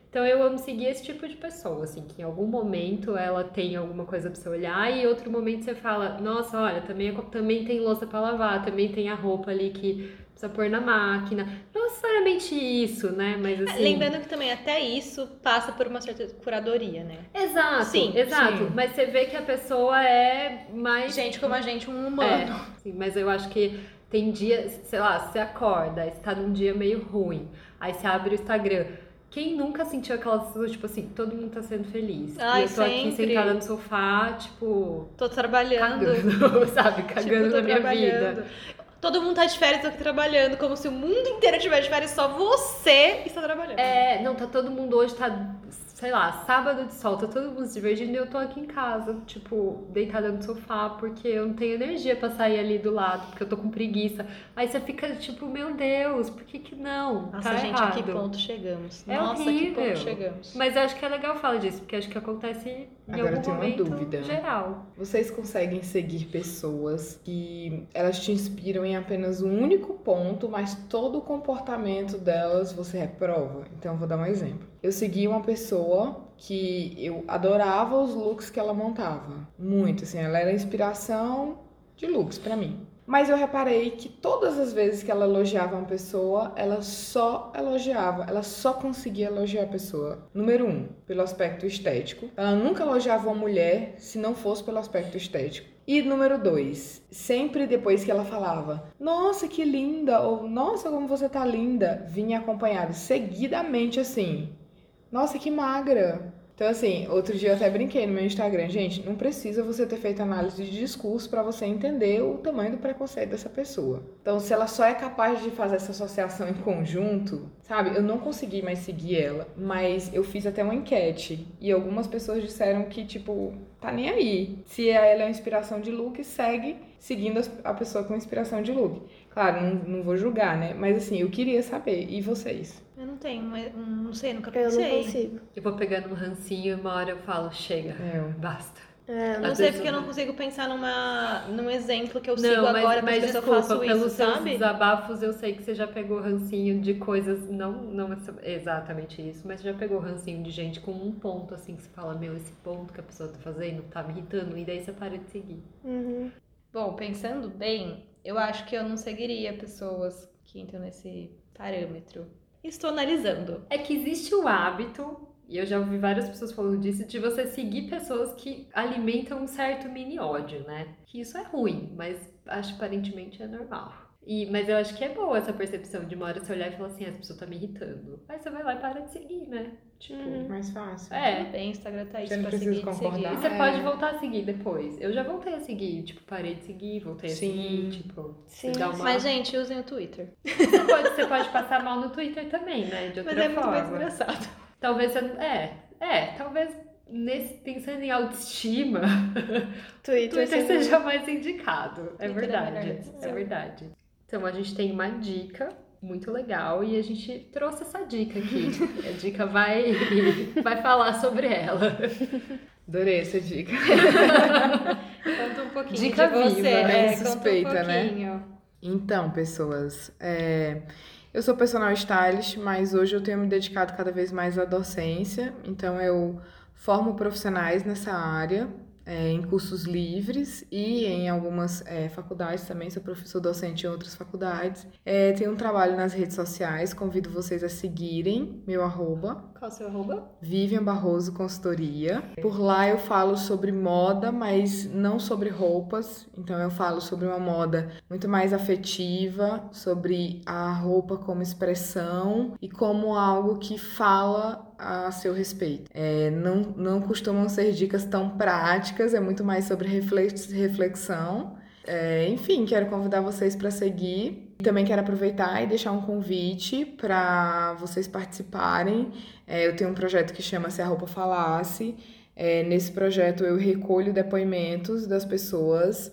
Então eu amo seguir esse tipo de pessoa, assim, que em algum momento ela tem alguma coisa pra você olhar e em outro momento você fala, nossa, olha, também, é também tem louça pra lavar, também tem a roupa ali que precisa pôr na máquina. Não necessariamente isso, né? Mas assim. Lembrando que também até isso passa por uma certa curadoria, né? Exato, Sim, exato. sim. Mas você vê que a pessoa é mais. Gente como a gente, um humano. É, sim, mas eu acho que tem dias, sei lá, você acorda, você tá num dia meio ruim, aí você abre o Instagram. Quem nunca sentiu aquela sensação, tipo assim, todo mundo tá sendo feliz. Ai, e eu tô aqui sempre. sentada no sofá, tipo, Tô trabalhando. cagando, sabe? Tipo, Cagando tô na minha vida. Todo mundo tá de férias, aqui trabalhando, como se o mundo inteiro tivesse de férias, só você está trabalhando. É, não, tá todo mundo hoje, tá, sei lá, sábado de sol, tá todo mundo se divertindo e eu tô aqui em casa, tipo, deitada no sofá, porque eu não tenho energia pra sair ali do lado, porque eu tô com preguiça. Aí você fica tipo, meu Deus, por que que não? Nossa, tá gente, errado. a que ponto chegamos? É Nossa, que horrível. ponto chegamos. Mas eu acho que é legal falar disso, porque acho que acontece em Agora eu tenho uma dúvida. geral. Vocês conseguem seguir pessoas que elas te inspiram em apenas um único ponto, mas todo o comportamento delas você reprova? Então eu vou dar um exemplo. Eu segui uma pessoa que eu adorava os looks que ela montava. Muito, assim, ela era inspiração de looks pra mim. Mas eu reparei que todas as vezes que ela elogiava uma pessoa, ela só elogiava, ela só conseguia elogiar a pessoa. Número um, pelo aspecto estético. Ela nunca elogiava uma mulher se não fosse pelo aspecto estético. E número dois, sempre depois que ela falava, nossa, que linda, ou nossa, como você tá linda, vinha acompanhado seguidamente assim, nossa, que magra. Então, assim, outro dia eu até brinquei no meu Instagram, gente, não precisa você ter feito análise de discurso para você entender o tamanho do preconceito dessa pessoa. Então, se ela só é capaz de fazer essa associação em conjunto, sabe? Eu não consegui mais seguir ela, mas eu fiz até uma enquete e algumas pessoas disseram que, tipo, tá nem aí. Se ela é uma inspiração de look, segue seguindo a pessoa com inspiração de look. Claro, não, não vou julgar, né? Mas assim, eu queria saber. E vocês? Eu não tenho, mas- não sei, nunca Eu pensei. não consigo. Eu vou pegando um rancinho e uma hora eu falo, chega, É, basta. É, Não Às sei porque eu eu- não consigo pensar numa, num exemplo que eu Não, sigo mas, agora, mas mas, eu desculpa, faço pelos isso, seus sabe? desabafos eu sei que você já pegou rancinho de coisas, não, não exatamente isso, mas já pegou rancinho de gente com um ponto assim que você fala, meu, esse ponto que a pessoa tá fazendo tá me irritando, e daí você para de seguir. Uhum. Bom, pensando bem, eu acho que eu não seguiria pessoas que entram nesse parâmetro. Estou analisando. É que existe o hábito, e eu já ouvi várias pessoas falando disso, de você seguir pessoas que alimentam um certo mini ódio, né? Que isso é ruim, mas acho aparentemente é normal. E, mas eu acho que é boa essa percepção de uma hora você olhar e falar assim, "Ah, essa pessoa tá me irritando. Aí você vai lá e para de seguir, né? Tipo, Uhum. mais fácil. é. Tudo bem, Instagram tá aí Você não pra precisa seguir, concordar. E seguir. você É. pode voltar a seguir depois. Eu já voltei a seguir, tipo, parei de seguir, voltei a Sim. seguir, tipo, Sim. uma... Mas, gente, usem o Twitter. Você pode, você pode passar mal no Twitter também, né? De outra Mas é muito forma. mais engraçado. Talvez você. É, é, talvez nesse, pensando em autoestima, Twitter, Twitter seja mais indicado. É Twitter é verdade. É, decisão. verdade. Então a gente tem uma dica muito legal e a gente trouxe essa dica aqui. a dica vai, vai falar sobre ela. Adorei essa dica. Conta um pouquinho Dica de você. viva, é, bem suspeita, um né? Então, pessoas, é, eu sou personal stylist, mas hoje eu tenho me dedicado cada vez mais à docência. Então, eu formo profissionais nessa área, é, em cursos livres e em algumas é, faculdades também. Sou professor docente em outras faculdades. É, tenho um trabalho nas redes sociais, convido vocês a seguirem meu arroba, Qual o seu arroba? Vivian Barroso Consultoria. Por lá eu falo sobre moda, mas não sobre roupas. Então eu falo sobre uma moda muito mais afetiva, sobre a roupa como expressão e como algo que fala a seu respeito. É, não, não costumam ser dicas tão práticas, é muito mais sobre reflex- reflexão. É, enfim, quero convidar vocês para seguir. Também quero aproveitar e deixar um convite para vocês participarem. É, eu tenho um projeto que chama Se a Roupa Falasse. É, nesse projeto eu recolho depoimentos das pessoas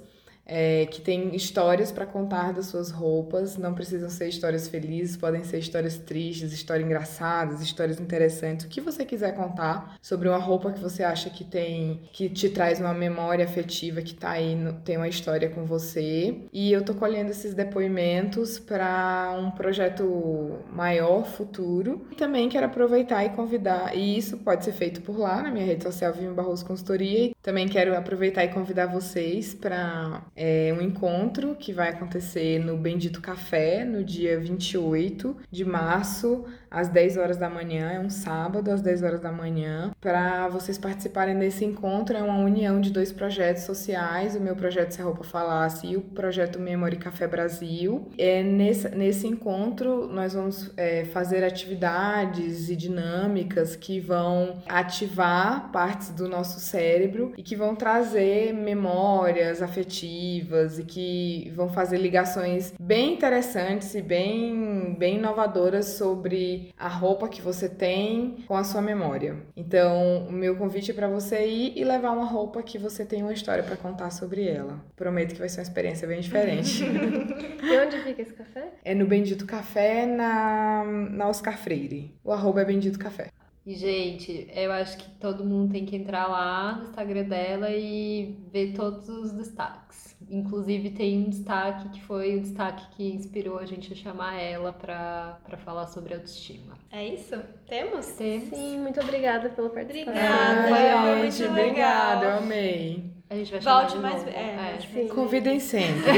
é, que têm histórias para contar das suas roupas. Não precisam ser histórias felizes, podem ser histórias tristes, histórias engraçadas, histórias interessantes. O que você quiser contar sobre uma roupa que você acha que tem, que te traz uma memória afetiva, que tá aí, no- tem uma história com você. E eu tô colhendo esses depoimentos para um projeto maior, futuro. E também quero aproveitar e convidar, e isso pode ser feito por lá, na minha rede social Vivian Barroso Consultoria. E também quero aproveitar e convidar vocês para é um encontro que vai acontecer no Bendito Café no dia 28 de março, às 10 horas da manhã. É um sábado, às 10 horas da manhã. Para vocês participarem desse encontro, é uma união de dois projetos sociais: o meu projeto Se a Roupa Falasse e o projeto Memory Café Brasil. É nesse, nesse encontro, nós vamos é, fazer atividades e dinâmicas que vão ativar partes do nosso cérebro e que vão trazer memórias afetivas e que vão fazer ligações bem interessantes e bem, bem inovadoras sobre a roupa que você tem com a sua memória. Então, o meu convite é para você ir e levar uma roupa que você tem uma história para contar sobre ela. Prometo que vai ser uma experiência bem diferente. E onde fica esse café? é no Bendito Café, na, na Oscar Freire. O arroba é Bendito Café. E, gente, eu acho que todo mundo tem que entrar lá no Instagram dela e ver todos os destaques. Inclusive, tem um destaque que foi o destaque que inspirou a gente a chamar ela pra, pra falar sobre autoestima. É isso? Temos? Temos. Sim, muito obrigada pela participação. Obrigada. Foi gente, muito obrigada, legal. eu amei. A gente vai chamar Volte de mais é, volte Sim. Convidem sempre.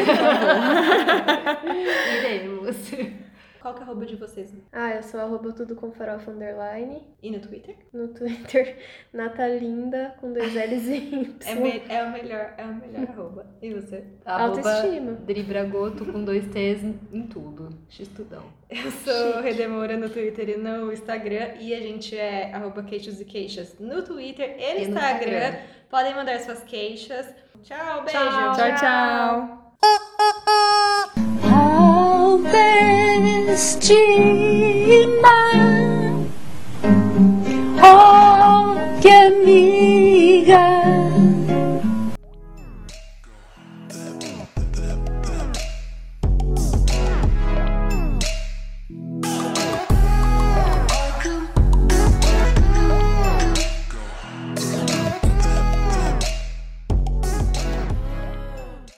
Iremos. Qual que é a arroba de vocês? Ah, eu sou arroba tudo com farofa underline. E no Twitter? No Twitter, Natalinda com dois L's e Y. É, me- é o melhor, é o melhor arroba. E você? Arroba Autoestima. Dribragoto com dois T's em tudo. X-tudão. Eu sou Redemora no Twitter e no Instagram. E a gente é arroba queixos e queixas no Twitter e no, E no Instagram. Instagram. Podem mandar suas queixas. Tchau, beijo. Tchau. Tchau, tchau. vestima. Oh, give me